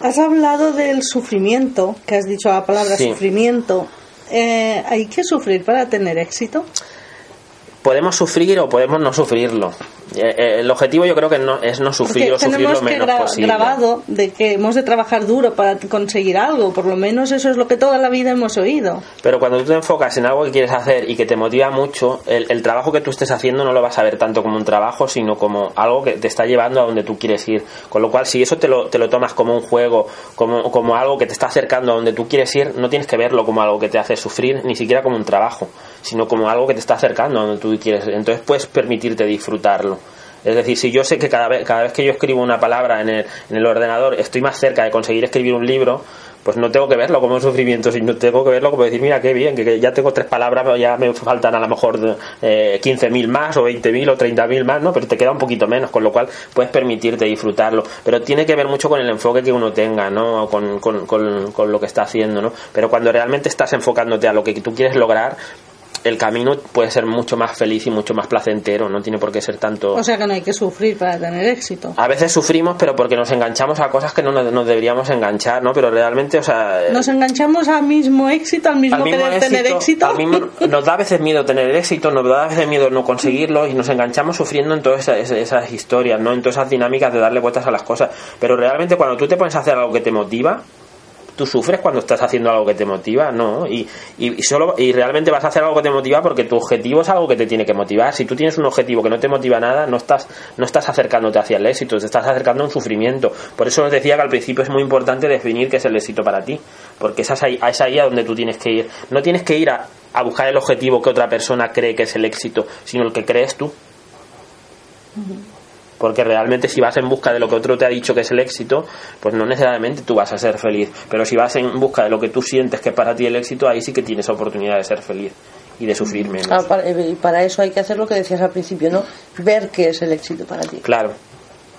Has hablado del sufrimiento, que has dicho la palabra sufrimiento. Eh, ¿Hay que sufrir para tener éxito? Podemos sufrir o podemos no sufrirlo. Eh, eh, el objetivo yo creo que no, es no sufrir o sufrir lo menos posible. grabado de que hemos de trabajar duro para conseguir algo, por lo menos eso es lo que toda la vida hemos oído. Pero cuando tú te enfocas en algo que quieres hacer y que te motiva mucho, el, trabajo que tú estés haciendo no lo vas a ver tanto como un trabajo, sino como algo que te está llevando a donde tú quieres ir. Con lo cual, si eso te lo, te lo tomas como un juego, como, como algo que te está acercando a donde tú quieres ir, no tienes que verlo como algo que te hace sufrir, ni siquiera como un trabajo, sino como algo que te está acercando a donde tú quieres. Entonces puedes permitirte disfrutarlo. Es decir, si yo sé que cada vez, que yo escribo una palabra en el, en el ordenador estoy más cerca de conseguir escribir un libro, pues no tengo que verlo como un sufrimiento, sino tengo que verlo como decir, mira, qué bien, que, ya tengo tres palabras, ya me faltan a lo mejor eh, 15.000 más o 20.000 o 30.000 más, ¿no? Pero te queda un poquito menos, con lo cual puedes permitirte disfrutarlo. Pero tiene que ver mucho con el enfoque que uno tenga, ¿no? Con, con lo que está haciendo, ¿no? Pero cuando realmente estás enfocándote a lo que tú quieres lograr, el camino puede ser mucho más feliz y mucho más placentero, no tiene por qué ser tanto... O sea que no hay que sufrir para tener éxito. A veces sufrimos, pero porque nos enganchamos a cosas que no nos, deberíamos enganchar, ¿no? Pero realmente, o sea... Eh, nos enganchamos al mismo éxito, al mismo, querer tener éxito. nos da a veces miedo tener éxito, nos da a veces miedo no conseguirlo y nos enganchamos sufriendo en todas esas, esas historias, ¿no? En todas esas dinámicas de darle vueltas a las cosas. Pero realmente cuando tú te pones a hacer algo que te motiva, tú sufres cuando estás haciendo algo que te motiva, no. Y, y, solo, y realmente vas a hacer algo que te motiva porque tu objetivo es algo que te tiene que motivar. Si tú tienes un objetivo que no te motiva nada, no estás, no estás acercándote hacia el éxito, te estás acercando a un sufrimiento. Por eso os decía que al principio es muy importante definir qué es el éxito para ti, porque es ahí, es ahí a donde tú tienes que ir. No tienes que ir a, a buscar el objetivo que otra persona cree que es el éxito, sino el que crees tú porque realmente si vas en busca de lo que otro te ha dicho que es el éxito, pues no necesariamente tú vas a ser feliz, pero si vas en busca de lo que tú sientes que es para ti el éxito, ahí sí que tienes oportunidad de ser feliz. y de sufrir menos. Ah, para- y para eso hay que hacer lo que decías al principio, ¿no? Ver qué es el éxito para ti. Claro,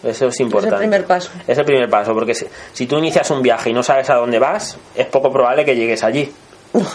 eso es importante. primer paso. Es el primer paso, porque si, si tú inicias un viaje y no sabes a dónde vas, es poco probable que llegues allí.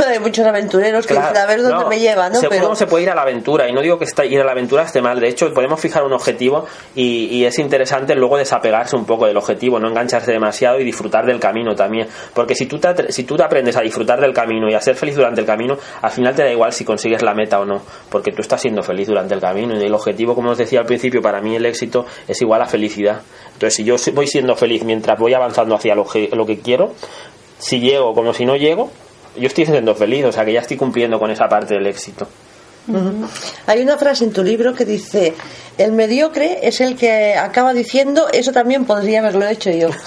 Hay muchos aventureros que dicen a ver dónde no, me lleva, ¿no? Pero Uno se puede ir a la aventura y no digo que está- ir a la aventura esté mal. De hecho, podemos fijar un objetivo y, y es interesante luego desapegarse un poco del objetivo, no engancharse demasiado y disfrutar del camino también. Porque si tú, te, si tú te aprendes a disfrutar del camino y a ser feliz durante el camino, al final te da igual si consigues la meta o no, porque tú estás siendo feliz durante el camino. Y el objetivo, como os decía al principio, para mí el éxito es igual a felicidad. Entonces, si yo voy siendo feliz mientras voy avanzando hacia lo que, lo que quiero, si llego como si no llego, yo estoy siendo feliz, o sea que ya estoy cumpliendo con esa parte del éxito. Hay una frase en tu libro que dice, el mediocre es el que acaba diciendo, eso también podría haberlo hecho yo.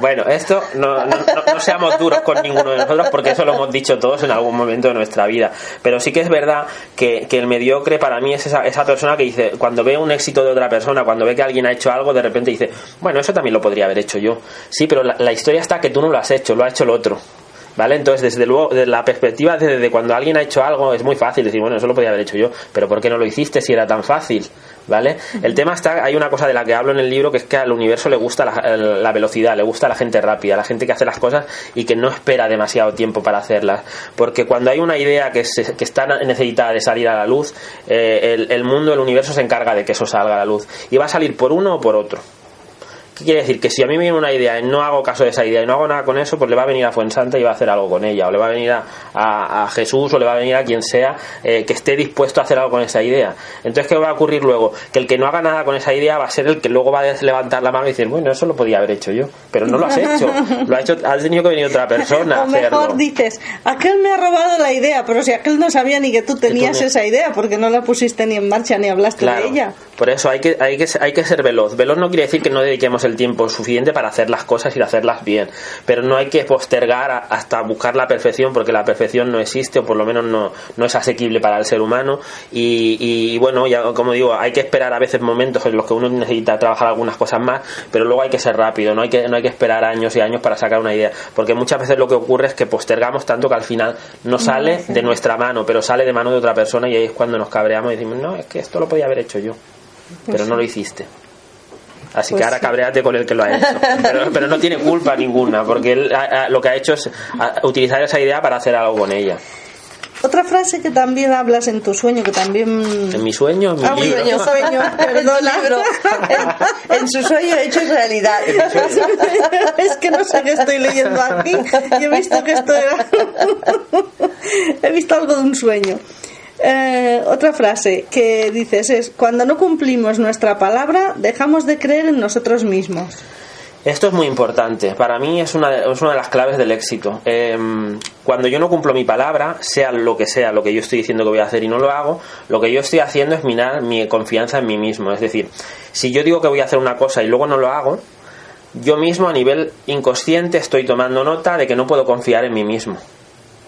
Bueno, esto no, no, no- seamos duros con ninguno de nosotros porque eso lo hemos dicho todos en algún momento de nuestra vida. Pero sí que es verdad que, que el mediocre para mí es esa, esa persona que dice, cuando ve un éxito de otra persona, cuando ve que alguien ha hecho algo, de repente dice, bueno, eso también lo podría haber hecho yo. Sí, pero la, la historia está que tú no lo has hecho, lo ha hecho el otro. ¿Vale? Entonces, desde luego, desde la perspectiva desde cuando alguien ha hecho algo, es muy fácil decir, bueno, eso lo podía haber hecho yo, pero ¿por qué no lo hiciste si era tan fácil? ¿Vale? El tema está, hay una cosa de la que hablo en el libro que es que al universo le gusta la, la velocidad, le gusta la gente rápida, la gente que hace las cosas y que no espera demasiado tiempo para hacerlas. Porque cuando hay una idea que, se- que está necesitada de salir a la luz, eh, el, el mundo, el universo se encarga de que eso salga a la luz. Y va a salir por uno o por otro. ¿Qué quiere decir? Que si a mí me viene una idea y no hago caso de esa idea y no hago nada con eso, pues le va a venir a Fuensanta y va a hacer algo con ella, o le va a venir a, a- a Jesús, o le va a venir a quien sea eh, que esté dispuesto a hacer algo con esa idea. Entonces, ¿qué va a ocurrir luego? Que el que no haga nada con esa idea va a ser el que luego va a levantar la mano y decir, bueno, eso lo podía haber hecho yo, pero no lo has hecho, lo ha hecho, has tenido que venir otra persona o mejor hacerlo. dices, aquel me ha robado la idea, pero si aquel no sabía ni que tú tenías esa idea, porque no la pusiste ni en marcha ni hablaste Claro, de ella. por eso hay que, hay, que, hay que ser veloz. Veloz no quiere decir que no dediquemos el tiempo suficiente para hacer las cosas y hacerlas bien, pero no hay que postergar a- hasta buscar la perfección porque la perfección no existe o por lo menos no, no es asequible para el ser humano. Y, y, bueno, ya como digo, hay que esperar a veces momentos en los que uno necesita trabajar algunas cosas más, pero luego hay que ser rápido, no hay que, no hay que esperar años y años para sacar una idea, porque muchas veces lo que ocurre es que postergamos tanto que al final no sale de nuestra mano, pero sale de mano de otra persona y ahí es cuando nos cabreamos y decimos, no, es que esto lo podía haber hecho yo, pero no lo hiciste. Así Pues que ahora sí. cabreate con el que lo ha hecho. Pero, pero no tiene culpa ninguna, porque él ha- lo que ha hecho es a- utilizar esa idea para hacer algo con ella. Otra frase que también hablas en tu sueño, que también... En mi sueño, en mi Ah, libro. sueño, tu libro, en, en su sueño hecho es realidad. es que no sé qué estoy leyendo aquí y he visto que esto era... he visto algo de un sueño. Eh, otra frase que dices es, cuando no cumplimos nuestra palabra, dejamos de creer en nosotros mismos. Esto es muy importante. Para mí es una de, es una de las claves del éxito. Eh, cuando yo no cumplo mi palabra, sea lo que sea, lo que yo estoy diciendo que voy a hacer y no lo hago, lo que yo estoy haciendo es minar mi confianza en mí mismo. Es decir, si yo digo que voy a hacer una cosa y luego no lo hago, yo mismo a nivel inconsciente estoy tomando nota de que no puedo confiar en mí mismo.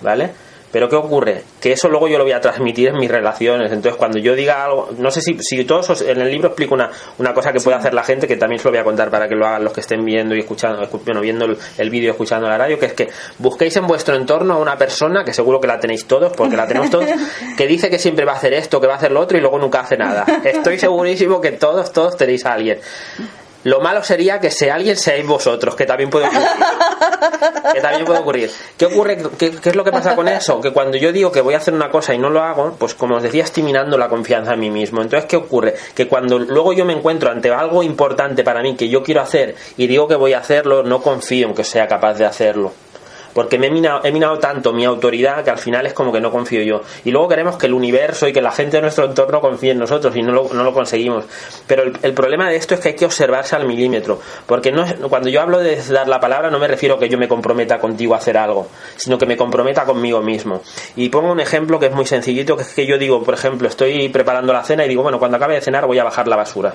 ¿Vale? Pero ¿qué ocurre? Que eso luego yo lo voy a transmitir en mis relaciones. Entonces, cuando yo diga algo, no sé si, si todos os- en el libro explico una, una cosa que puede hacer la gente, que también se lo voy a contar para que lo hagan los que estén viendo y escuchando, escu- bueno, viendo el, el vídeo, escuchando la radio, que es que busquéis en vuestro entorno a una persona, que seguro que la tenéis todos, porque la tenemos todos, que dice que siempre va a hacer esto, que va a hacer lo otro y luego nunca hace nada. Estoy segurísimo que todos, todos tenéis a alguien. Lo malo sería que si alguien seáis vosotros, que también puede ocurrir. que también puede ocurrir. ¿Qué ocurre? ¿Qué, qué es lo que pasa con eso? Que cuando yo digo que voy a hacer una cosa y no lo hago, pues como os decía, estoy minando la confianza en mí mismo. Entonces, ¿qué ocurre? Que cuando luego yo me encuentro ante algo importante para mí que yo quiero hacer y digo que voy a hacerlo, no confío en que sea capaz de hacerlo. Porque me he minado, he minado tanto mi autoridad que al final es como que no confío yo. Y luego queremos que el universo y que la gente de nuestro entorno confíe en nosotros y no lo, no lo conseguimos. Pero el, problema de esto es que hay que observarse al milímetro. Porque no cuando yo hablo de dar la palabra no me refiero a que yo me comprometa contigo a hacer algo, sino que me comprometa conmigo mismo. Y pongo un ejemplo que es muy sencillito, que es que yo digo, por ejemplo, estoy preparando la cena y digo, bueno, cuando acabe de cenar voy a bajar la basura.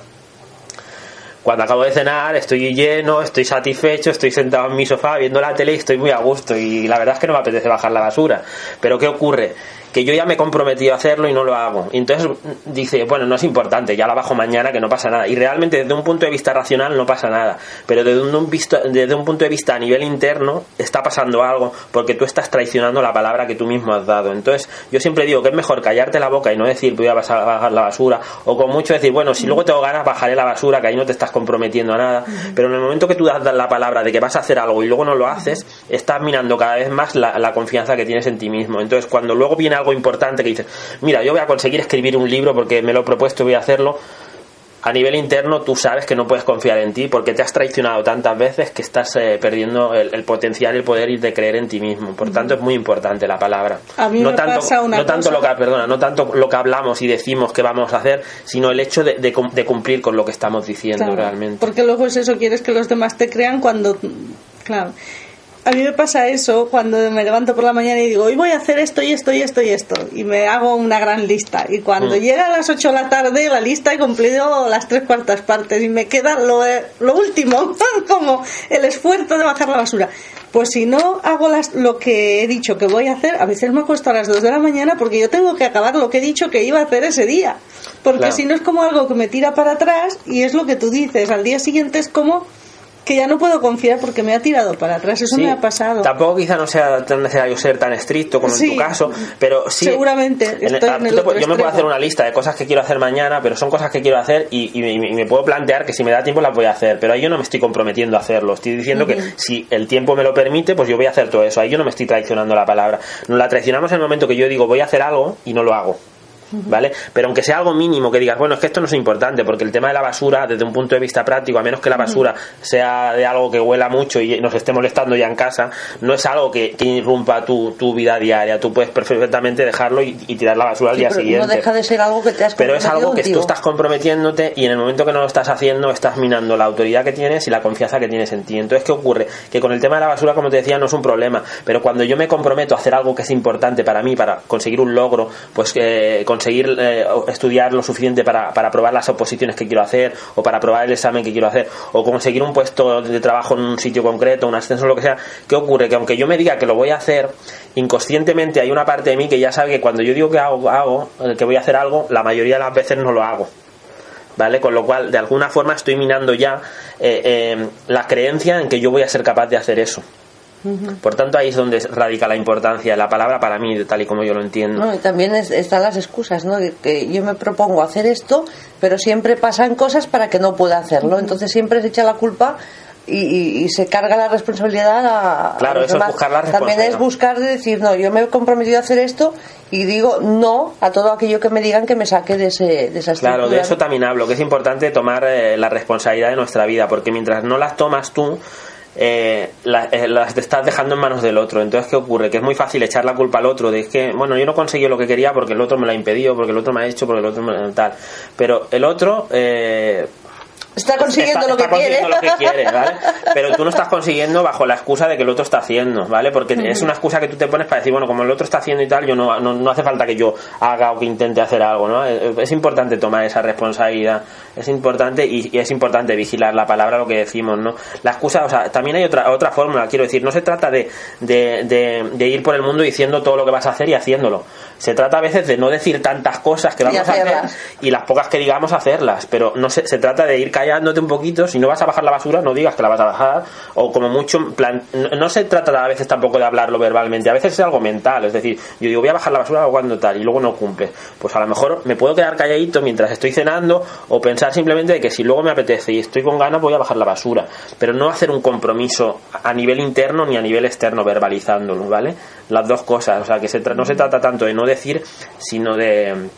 Cuando acabo de cenar estoy lleno, estoy satisfecho, estoy sentado en mi sofá viendo la tele y estoy muy a gusto y la verdad es que no me apetece bajar la basura. Pero ¿qué ocurre? Que yo ya me he comprometido a hacerlo y no lo hago. Y entonces dice, bueno, no es importante, ya la bajo mañana que no pasa nada. Y realmente desde un punto de vista racional no pasa nada. Pero desde un, visto, desde un punto de vista a nivel interno está pasando algo porque tú estás traicionando la palabra que tú mismo has dado. Entonces yo siempre digo que es mejor callarte la boca y no decir voy a bajar la basura o con mucho decir, bueno, si luego tengo ganas bajaré la basura, que ahí no te estás comprometiendo a nada. Pero en el momento que tú das la palabra de que vas a hacer algo y luego no lo haces, estás minando cada vez más la, la confianza que tienes en ti mismo. Entonces cuando luego viene algo importante que dices, mira, yo voy a conseguir escribir un libro porque me lo he propuesto y voy a hacerlo, a nivel interno tú sabes que no puedes confiar en ti porque te has traicionado tantas veces que estás eh, perdiendo el, potencial y el poder de creer en ti mismo. Por tanto, es muy importante la palabra. no tanto, no tanto lo que perdona, no tanto lo que hablamos y decimos que vamos a hacer, sino el hecho de, de, cumplir con lo que estamos diciendo realmente. Porque luego es eso, quieres que los demás te crean cuando claro a mí me pasa eso cuando me levanto por la mañana y digo, hoy voy a hacer esto y esto y esto y esto. Y me hago una gran lista. Y cuando mm. llega a las 8 de la tarde, la lista he cumplido las tres cuartas partes. Y me queda lo, lo último, como el esfuerzo de bajar la basura. Pues si no hago las, lo que he dicho que voy a hacer, a veces me acuesto a las 2 de la mañana porque yo tengo que acabar lo que he dicho que iba a hacer ese día. Porque si no es como algo que me tira para atrás y es lo que tú dices. Al día siguiente es como que ya no puedo confiar porque me ha tirado para atrás. Eso me ha pasado. Tampoco quizá no sea tan necesario ser tan estricto como en tu caso, pero sí. Seguramente. Yo me puedo hacer una lista de cosas que quiero hacer mañana, pero son cosas que quiero hacer y, me puedo plantear que si me da tiempo las voy a hacer. Pero ahí yo no me estoy comprometiendo a hacerlo. Estoy diciendo que si el tiempo me lo permite, pues yo voy a hacer todo eso. Ahí yo no me estoy traicionando la palabra. Nos la traicionamos en el momento que yo digo voy a hacer algo y no lo hago. ¿Vale? Pero aunque sea algo mínimo que digas, bueno, es que esto no es importante, porque el tema de la basura, desde un punto de vista práctico, a menos que la basura sea de algo que huela mucho y nos esté molestando ya en casa, no es algo que, irrumpa tu, tu, vida diaria. Tú puedes perfectamente dejarlo y, tirar la basura al día siguiente. No deja de ser algo que te has Pero es algo que tú estás comprometiéndote y en el momento que no lo estás haciendo, estás minando la autoridad que tienes y la confianza que tienes en ti. Entonces, ¿qué ocurre? Que con el tema de la basura, como te decía, no es un problema, pero cuando yo me comprometo a hacer algo que es importante para mí, para conseguir un logro, pues eh, conseguir eh, estudiar lo suficiente para, para probar las oposiciones que quiero hacer o para probar el examen que quiero hacer o conseguir un puesto de trabajo en un sitio concreto, un ascenso, lo que sea, ¿qué ocurre? Que aunque yo me diga que lo voy a hacer, inconscientemente hay una parte de mí que ya sabe que cuando yo digo que hago, hago eh, que voy a hacer algo, la mayoría de las veces no lo hago. ¿Vale? Con lo cual, de alguna forma, estoy minando ya eh, la creencia en que yo voy a ser capaz de hacer eso. Por tanto, ahí es donde radica la importancia de la palabra para mí, tal y como yo lo entiendo. y también están las excusas, ¿no? Que, yo me propongo hacer esto, pero siempre pasan cosas para que no pueda hacerlo. Entonces siempre se echa la culpa y, se carga la responsabilidad a, claro, eso es buscar la También es buscar de decir, no, yo me he comprometido a hacer esto y digo no a todo aquello que me digan que me saque de, ese, de esa Claro, de eso también hablo, que es importante tomar eh, la responsabilidad de nuestra vida, porque mientras no las tomas tú, eh, eh, las te estás dejando en manos del otro. Entonces, ¿qué ocurre? Que es muy fácil echar la culpa al otro de que, bueno, yo no conseguí lo que quería porque el otro me lo ha impedido, porque el otro me ha hecho, porque el otro me tal. Pero el otro, eh, Está consiguiendo, lo, que quiere. ¿vale? Pero tú no estás consiguiendo bajo la excusa de que el otro está haciendo, ¿vale? Porque es una excusa que tú te pones para decir, bueno, como el otro está haciendo y tal, yo no, no, hace falta que yo haga o que intente hacer algo, ¿no? Es importante tomar esa responsabilidad, es importante y, es importante vigilar la palabra, lo que decimos, ¿no? La excusa, o sea, también hay otra, otra fórmula, quiero decir, no se trata de, de, de, ir por el mundo diciendo todo lo que vas a hacer y haciéndolo. Se trata a veces de no decir tantas cosas que vamos a hacer y las pocas que digamos hacerlas, pero no se, se trata de ir callándote un poquito, si no vas a bajar la basura, no digas que la vas a bajar, o como mucho, plan, no, se trata a veces tampoco de hablarlo verbalmente, a veces es algo mental, es decir, yo digo voy a bajar la basura o cuando tal, y luego no cumple, pues a lo mejor me puedo quedar calladito mientras estoy cenando, o simplemente de que si luego me apetece y estoy con ganas voy a bajar la basura, pero no hacer un compromiso a nivel interno ni a nivel externo verbalizándolo, ¿vale? Las dos cosas, o sea, que se no se trata tanto de no decir, sino de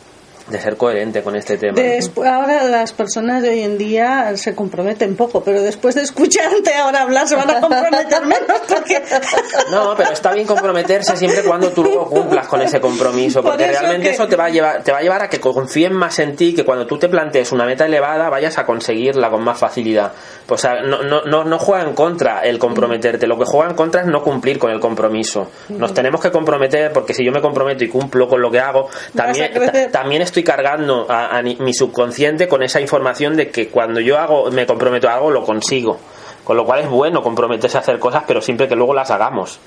de ser coherente con este tema. ahora las personas de hoy en día se comprometen poco, pero después de escucharte ahora hablar se van a comprometer menos porque... No, pero está bien comprometerse siempre cuando tú luego cumplas con ese compromiso, porque realmente eso te va a llevar te va a llevar a que confíen más en ti, que cuando tú te plantees una meta elevada vayas a conseguirla con más facilidad. Pues no, no, no, no juega en contra el comprometerte, lo que juega en contra es no cumplir con el compromiso. Nos tenemos que comprometer porque si yo me comprometo y cumplo con lo que hago, también, también estoy cargando a, mi subconsciente con esa información de que cuando yo hago, me comprometo a algo, lo consigo. Con lo cual es bueno comprometerse a hacer cosas, pero siempre que luego las hagamos.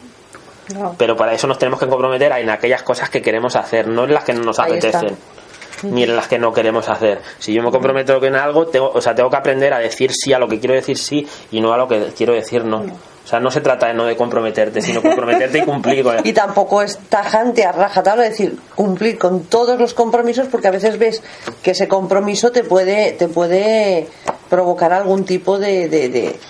Pero para eso nos tenemos que comprometer en aquellas cosas que queremos hacer, no en las que no nos apetecen ni en las que no queremos hacer. Si yo me comprometo en algo, tengo, o sea, tengo que aprender a decir sí a lo que quiero decir sí y no a lo que quiero decir no. O sea, no se trata de no de comprometerte, sino comprometerte y cumplir con Y tampoco es tajante a rajatabla decir cumplir con todos los compromisos, porque a veces ves que ese compromiso te puede, te puede provocar algún tipo de, de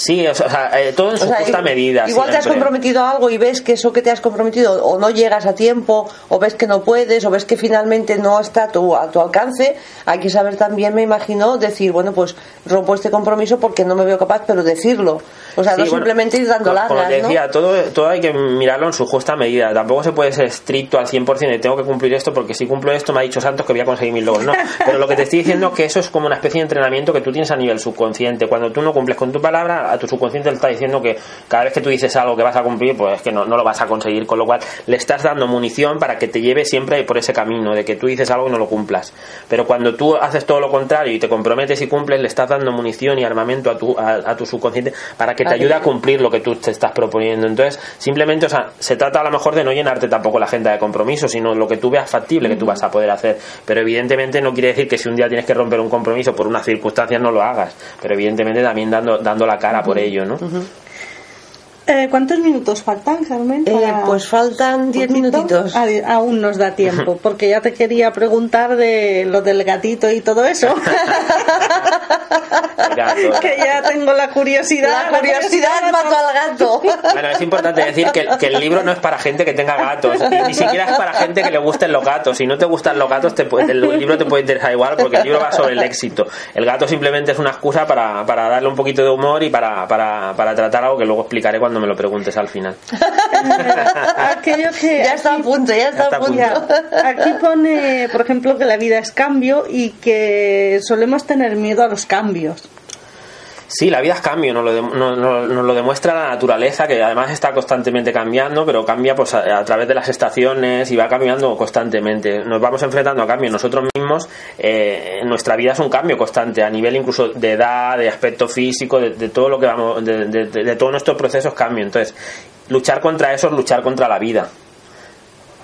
Sí, o sea, eh, todo en su justa medida. Igual te has comprometido a algo y ves que eso que te has comprometido o no llegas a tiempo, o ves que no puedes, o ves que finalmente no está a tu, a tu alcance, hay que saber también, me imagino, decir, bueno, pues rompo este compromiso porque no me veo capaz, pero decirlo. O sea, no simplemente ir dando largas, Como te decía, todo, todo hay que mirarlo en su justa medida. Tampoco se puede ser estricto al 100% de tengo que cumplir esto porque si cumplo esto me ha dicho Santos que voy a conseguir mil logros. No, pero lo que te estoy diciendo es que eso es como una especie de entrenamiento que tú tienes a nivel subconsciente. Cuando tú no cumples con tu palabra, a tu subconsciente le está diciendo que cada vez que tú dices algo que vas a cumplir, pues es que no, no lo vas a conseguir. Con lo cual le estás dando munición para que te lleve siempre por ese camino de que tú dices algo y no lo cumplas. Pero cuando tú haces todo lo contrario y te comprometes y cumples, le estás dando munición y armamento a tu, a, tu subconsciente para que te ayude a cumplir lo que tú te estás proponiendo. Entonces, simplemente, o sea, se trata a lo mejor de no llenarte tampoco la agenda de compromiso, sino lo que tú veas factible que tú vas a poder hacer. Pero evidentemente no quiere decir que si un día tienes que romper un compromiso por unas circunstancias no lo hagas. Pero evidentemente también dando, dando la cara por ello, ¿no? Eh, ¿Cuántos minutos faltan, Carmen? Eh, pues faltan 10 minutitos. Ah, aún nos da tiempo, porque ya te quería preguntar de lo del gatito y todo eso. que ya tengo la curiosidad. La curiosidad, mató al gato. Bueno, es importante decir que, el libro no es para gente que tenga gatos, ni siquiera es para gente que le gusten los gatos. Si no te gustan los gatos, te el libro te puede interesar igual, porque el libro va sobre el éxito. El gato simplemente es una excusa para, para darle un poquito de humor y para, para, para tratar algo que luego explicaré cuando me lo preguntes al final. Aquello que ya está a punto, ya está, a punto. Aquí pone, por ejemplo, que la vida es cambio y que solemos tener miedo a los cambios. Sí, la vida es cambio, nos lo, lo demuestra la naturaleza, que además está constantemente cambiando, pero cambia pues, a, través de las estaciones y va cambiando constantemente. Nos vamos enfrentando a cambios nosotros mismos. Eh, nuestra vida es un cambio constante, a nivel incluso de edad, de aspecto físico, de, todo lo que vamos, de, de todos nuestros procesos cambio. Entonces, luchar contra eso es luchar contra la vida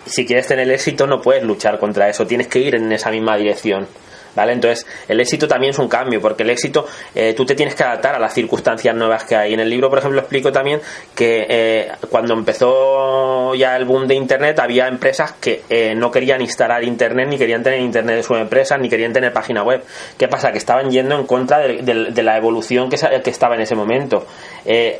si quieres tener éxito no puedes luchar contra eso, tienes que ir en esa misma dirección. ¿Vale? Entonces, el éxito también es un cambio, porque el éxito eh, tú te tienes que adaptar a las circunstancias nuevas que hay. En el libro, por ejemplo, explico también que eh, cuando empezó ya el boom de Internet, había empresas que eh, no querían instalar Internet, ni querían tener Internet en su empresa, ni querían tener página web. ¿Qué pasa? Que estaban yendo en contra de, la evolución que, que, estaba en ese momento.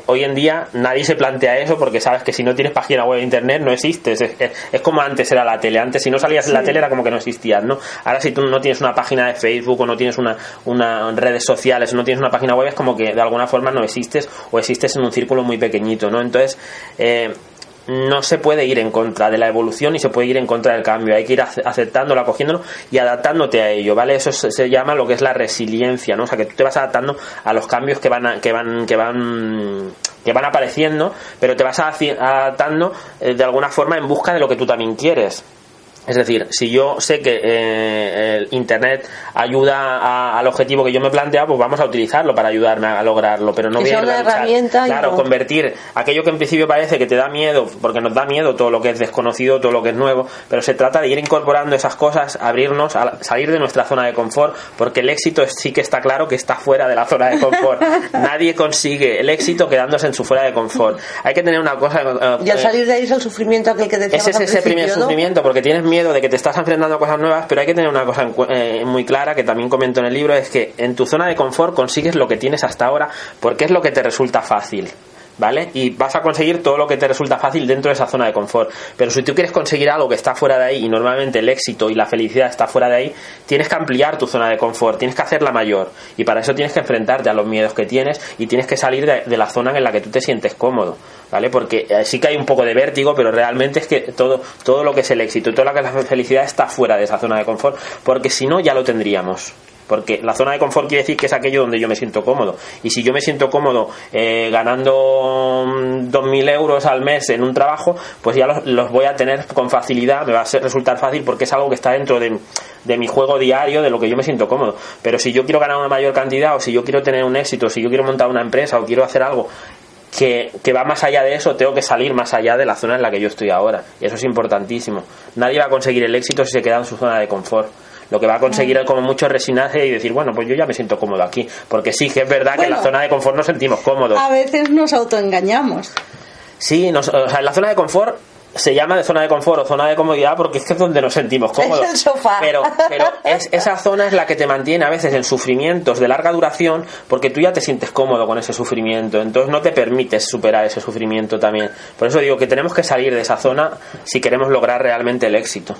hoy en día nadie se plantea eso porque sabes que si no tienes página web de Internet no existes. Es, como antes era la tele. Antes si no salías en la tele era como que no existías, ¿no? Ahora si tú no tienes una página de Facebook o no tienes una, una redes sociales o no tienes una página web, es como que de alguna forma no existes o existes en un círculo muy pequeñito, ¿no? Entonces, eh, no se puede ir en contra de la evolución y se puede ir en contra del cambio. Hay que ir aceptándolo, acogiéndolo y adaptándote a ello, ¿vale? Eso se, llama lo que es la resiliencia, ¿no? O sea, que tú te vas adaptando a los cambios que van que van que van que van apareciendo, pero te vas adaptando eh, de alguna forma en busca de lo que tú también quieres. Es decir, si yo sé que eh, el Internet ayuda al objetivo que yo me plantea, pues vamos a utilizarlo para ayudarme a lograrlo, pero no voy a una herramienta claro, convertir aquello que en principio parece que te da miedo, porque nos da miedo todo lo que es desconocido, todo lo que es nuevo, pero se trata de ir incorporando esas cosas, abrirnos, a salir de nuestra zona de confort, porque el éxito sí que está claro que está fuera de la zona de confort. Nadie consigue el éxito quedándose en su fuera de confort. Hay que tener una cosa. Eh, y al salir de ahí es el sufrimiento aquel que decíamos Ese es ese primer sufrimiento, porque tienes miedo de que te estás enfrentando a cosas nuevas, pero hay que tener una cosa eh, muy clara que también comento en el libro, es que en tu zona de confort consigues lo que tienes hasta ahora porque es lo que te resulta fácil. ¿Vale? Y vas a conseguir todo lo que te resulta fácil dentro de esa zona de confort. Pero si tú quieres conseguir algo que está fuera de ahí, y normalmente el éxito y la felicidad está fuera de ahí, tienes que ampliar tu zona de confort, tienes que hacerla mayor. Y para eso tienes que enfrentarte a los miedos que tienes y tienes que salir de, la zona en la que tú te sientes cómodo, ¿vale? Porque eh, sí que hay un poco de vértigo, pero realmente es que todo, todo lo que es el éxito y toda la felicidad está fuera de esa zona de confort, porque si no ya lo tendríamos. Porque la zona de confort quiere decir que es aquello donde yo me siento cómodo. Y si yo me siento cómodo eh, ganando 2.000 mm, euros al mes en un trabajo, pues ya los, voy a tener con facilidad, me va a ser, resultar fácil porque es algo que está dentro de, de, mi juego diario, de lo que yo me siento cómodo. Pero si yo quiero ganar una mayor cantidad, o si yo quiero tener un éxito, si yo quiero montar una empresa, o quiero hacer algo que, que, va más allá de eso, tengo que salir más allá de la zona en la que yo estoy ahora. Y eso es importantísimo. Nadie va a conseguir el éxito si se queda en su zona de confort. Lo que va a conseguir es como mucho resinarse y decir, bueno, pues yo ya me siento cómodo aquí. Porque sí que es verdad que en la zona de confort nos sentimos cómodos. A veces nos autoengañamos. Sí, nos, o sea, en la zona de confort se llama de zona de confort o zona de comodidad porque es que es donde nos sentimos cómodos. Es el sofá. Pero, pero es, esa zona es la que te mantiene a veces en sufrimientos de larga duración porque tú ya te sientes cómodo con ese sufrimiento. Entonces no te permites superar ese sufrimiento también. Por eso digo que tenemos que salir de esa zona si queremos lograr realmente el éxito.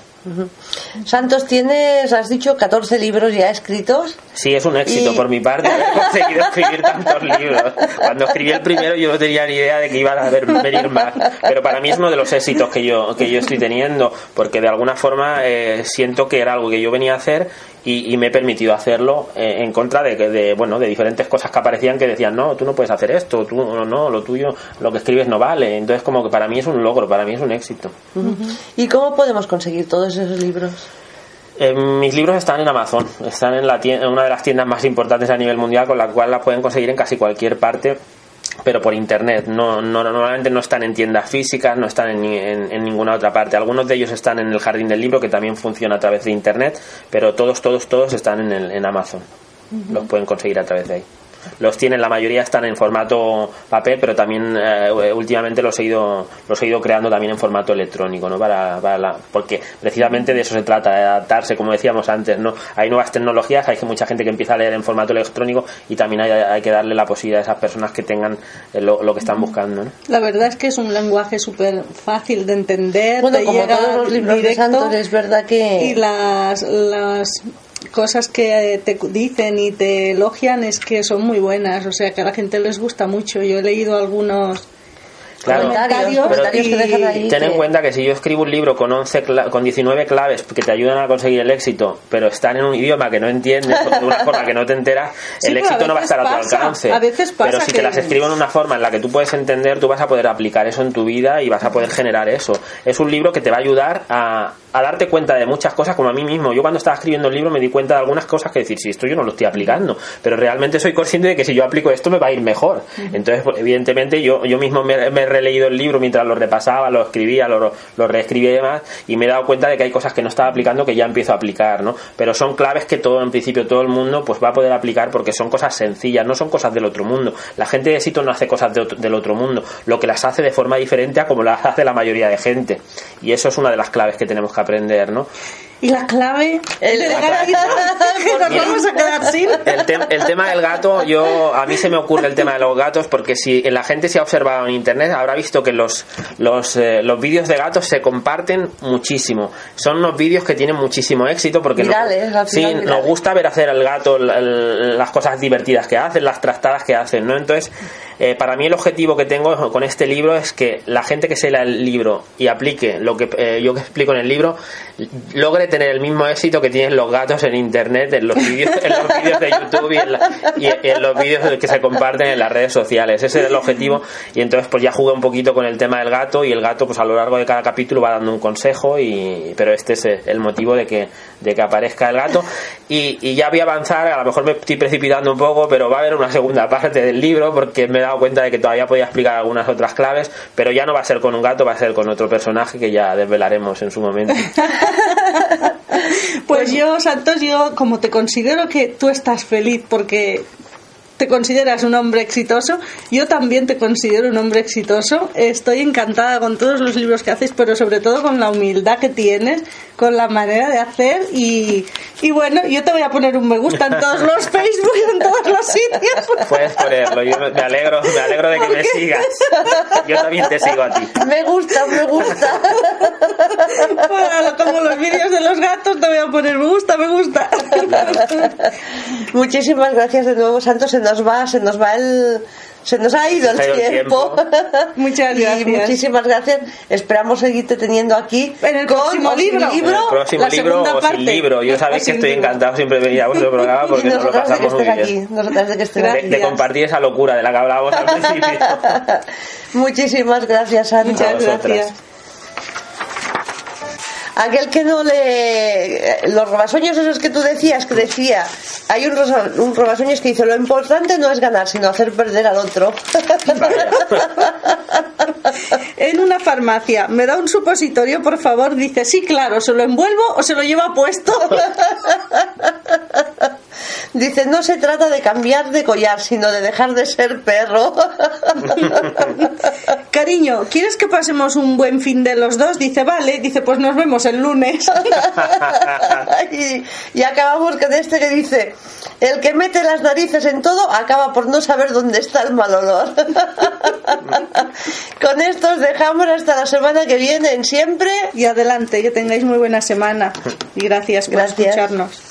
Santos, tienes, has dicho, 14 libros ya escritos. Sí, es un éxito Y- por mi parte haber conseguido escribir tantos libros. Cuando escribí el primero yo no tenía ni idea de que iban a haber, venir más. Pero para mí es uno de los éxitos que yo, que yo estoy teniendo, porque de alguna forma eh, siento que era algo que yo venía a hacer y, y me he permitido hacerlo eh, en contra de, que- de, bueno, de diferentes cosas que aparecían que decían, no, tú no puedes hacer esto, tú no, no, lo tuyo, lo que escribes no vale. Entonces como que para mí es un logro, para mí es un éxito. ¿Y cómo podemos conseguir todos esos libros? Eh, mis libros están en Amazon, están en, la tien- en una de las tiendas más importantes a nivel mundial, con la cual las pueden conseguir en casi cualquier parte, pero por internet. No, no, normalmente no están en tiendas físicas, no están en, en- en ninguna otra parte. Algunos de ellos están en el Jardín del Libro, que también funciona a través de internet, pero todos, todos, todos están en, el- en Amazon. Los pueden conseguir a través de ahí. Los tienen, la mayoría están en formato papel, pero también eh, últimamente los he ido los he ido creando también en formato electrónico, ¿no? Para, para la- porque precisamente de eso se trata, de adaptarse, como decíamos antes, ¿no? Hay nuevas tecnologías, hay mucha gente que empieza a leer en formato electrónico y también hay, hay que darle la posibilidad a esas personas que tengan eh, lo, lo que están buscando, ¿no? La verdad es que es un lenguaje súper fácil de entender. Bueno, te como llega todos los libros de directo, Santos, es verdad que... Y las, las cosas que te dicen y te elogian es que son muy buenas. O sea, que a la gente les gusta mucho. Yo he leído algunos Claro, comentarios, comentarios que dejan ahí. Ten en cuenta que si yo escribo un libro con 11 cla- con 19 claves que te ayudan a conseguir el éxito, pero están en un idioma que no entiendes de una forma que no te enteras, Sí, el éxito no va a estar a tu alcance. a veces pasa pero si que- te las escribo en una forma en la que tú puedes entender, tú vas a poder aplicar eso en tu vida y vas a poder generar eso. Es un libro que te va a ayudar a, a darte cuenta de muchas cosas como a mí mismo. Yo cuando estaba escribiendo el libro me di cuenta de algunas cosas que decir, si esto yo no lo estoy aplicando, pero realmente soy consciente de que si yo aplico esto me va a ir mejor. Entonces, pues, evidentemente, yo, yo mismo me, releído el libro mientras lo repasaba, lo escribía, lo, lo reescribía y demás, y me he dado cuenta de que hay cosas que no estaba aplicando que ya empiezo a aplicar, ¿no? Pero son claves que todo, en principio, todo el mundo pues va a poder aplicar porque son cosas sencillas, no son cosas del otro mundo. La gente de éxito no hace cosas del otro mundo, lo que las hace de forma diferente a como las hace la mayoría de gente. Y eso es una de las claves que tenemos que aprender, ¿no? Y la clave El- de llegar ahí, que nos Mira. vamos a quedar sin. El, tem- el tema del gato, yo a mí se me ocurre el tema de los gatos porque si la gente se ha observado en internet habrá visto que los los, eh, los vídeos de gatos se comparten muchísimo. Son unos vídeos que tienen muchísimo éxito porque nos- Virales, sí, nos gusta ver hacer al gato el- el- las cosas divertidas que hacen, las trastadas que hacen, ¿no? Entonces, eh, para mí el objetivo que tengo con este libro es que la gente que se lea el libro y aplique lo que eh, yo que explico en el libro logre tener el mismo éxito que tienen los gatos en internet, en los vídeos, de YouTube y en, la- y en los vídeos que se comparten en las redes sociales. Ese es el objetivo y entonces pues ya jugué un poquito con el tema del gato y el gato pues a lo largo de cada capítulo va dando un consejo y pero este es el motivo de que de que aparezca el gato y, y ya voy a avanzar, a lo mejor me estoy precipitando un poco, pero va a haber una segunda parte del libro porque me he dado cuenta de que todavía podía explicar algunas otras claves, pero ya no va a ser con un gato, va a ser con otro personaje que ya desvelaremos en su momento. Pues yo, Santos, yo como te considero que tú estás feliz porque te consideras un hombre exitoso, yo también te considero un hombre exitoso. Estoy encantada con todos los libros que haces, pero sobre todo con la humildad que tienes, con la manera de hacer y, y bueno, yo te voy a poner un me gusta en todos los Facebook, en todos los sitios. Puedes ponerlo, yo me alegro, me alegro de que me sigas. Yo también te sigo a ti. Me gusta, me gusta. Para- como los vídeos de los gatos, te voy a poner me gusta, me gusta. Muchísimas gracias de nuevo, Santos. Se nos va, se nos va el. Se nos ha ido el ido el tiempo. Muchas Y gracias. muchísimas gracias. Esperamos seguirte teniendo aquí. En el con próximo o sin libro. En el próximo la libro segunda o sin parte. libro. Yo sabéis que sin estoy libro. encantado siempre de venir a vuestro programa Y porque nos lo nosotras de que pasamos muy bien. aquí. Nosotras de que estés De, de compartir esa locura de la que hablábamos al principio. Muchísimas gracias, Santos. Muchas gracias. Aquel que no le eh, los robasueños esos que tú decías, que decía, hay un, rosa- un robasueños que dice, lo importante no es ganar, sino hacer perder al otro. En una farmacia, ¿me da un supositorio, por favor? Dice, sí, claro, ¿se lo envuelvo o se lo lleva puesto? Dice, no se trata de cambiar de collar, sino de dejar de ser perro. Cariño, ¿quieres que pasemos un buen fin de los dos? Dice, vale. Dice, pues nos vemos el lunes. y, y acabamos con este que dice, el que mete las narices en todo acaba por no saber dónde está el mal olor. con esto os dejamos hasta la semana que viene en siempre. Y adelante, que tengáis muy buena semana. Y gracias por Gracias. escucharnos.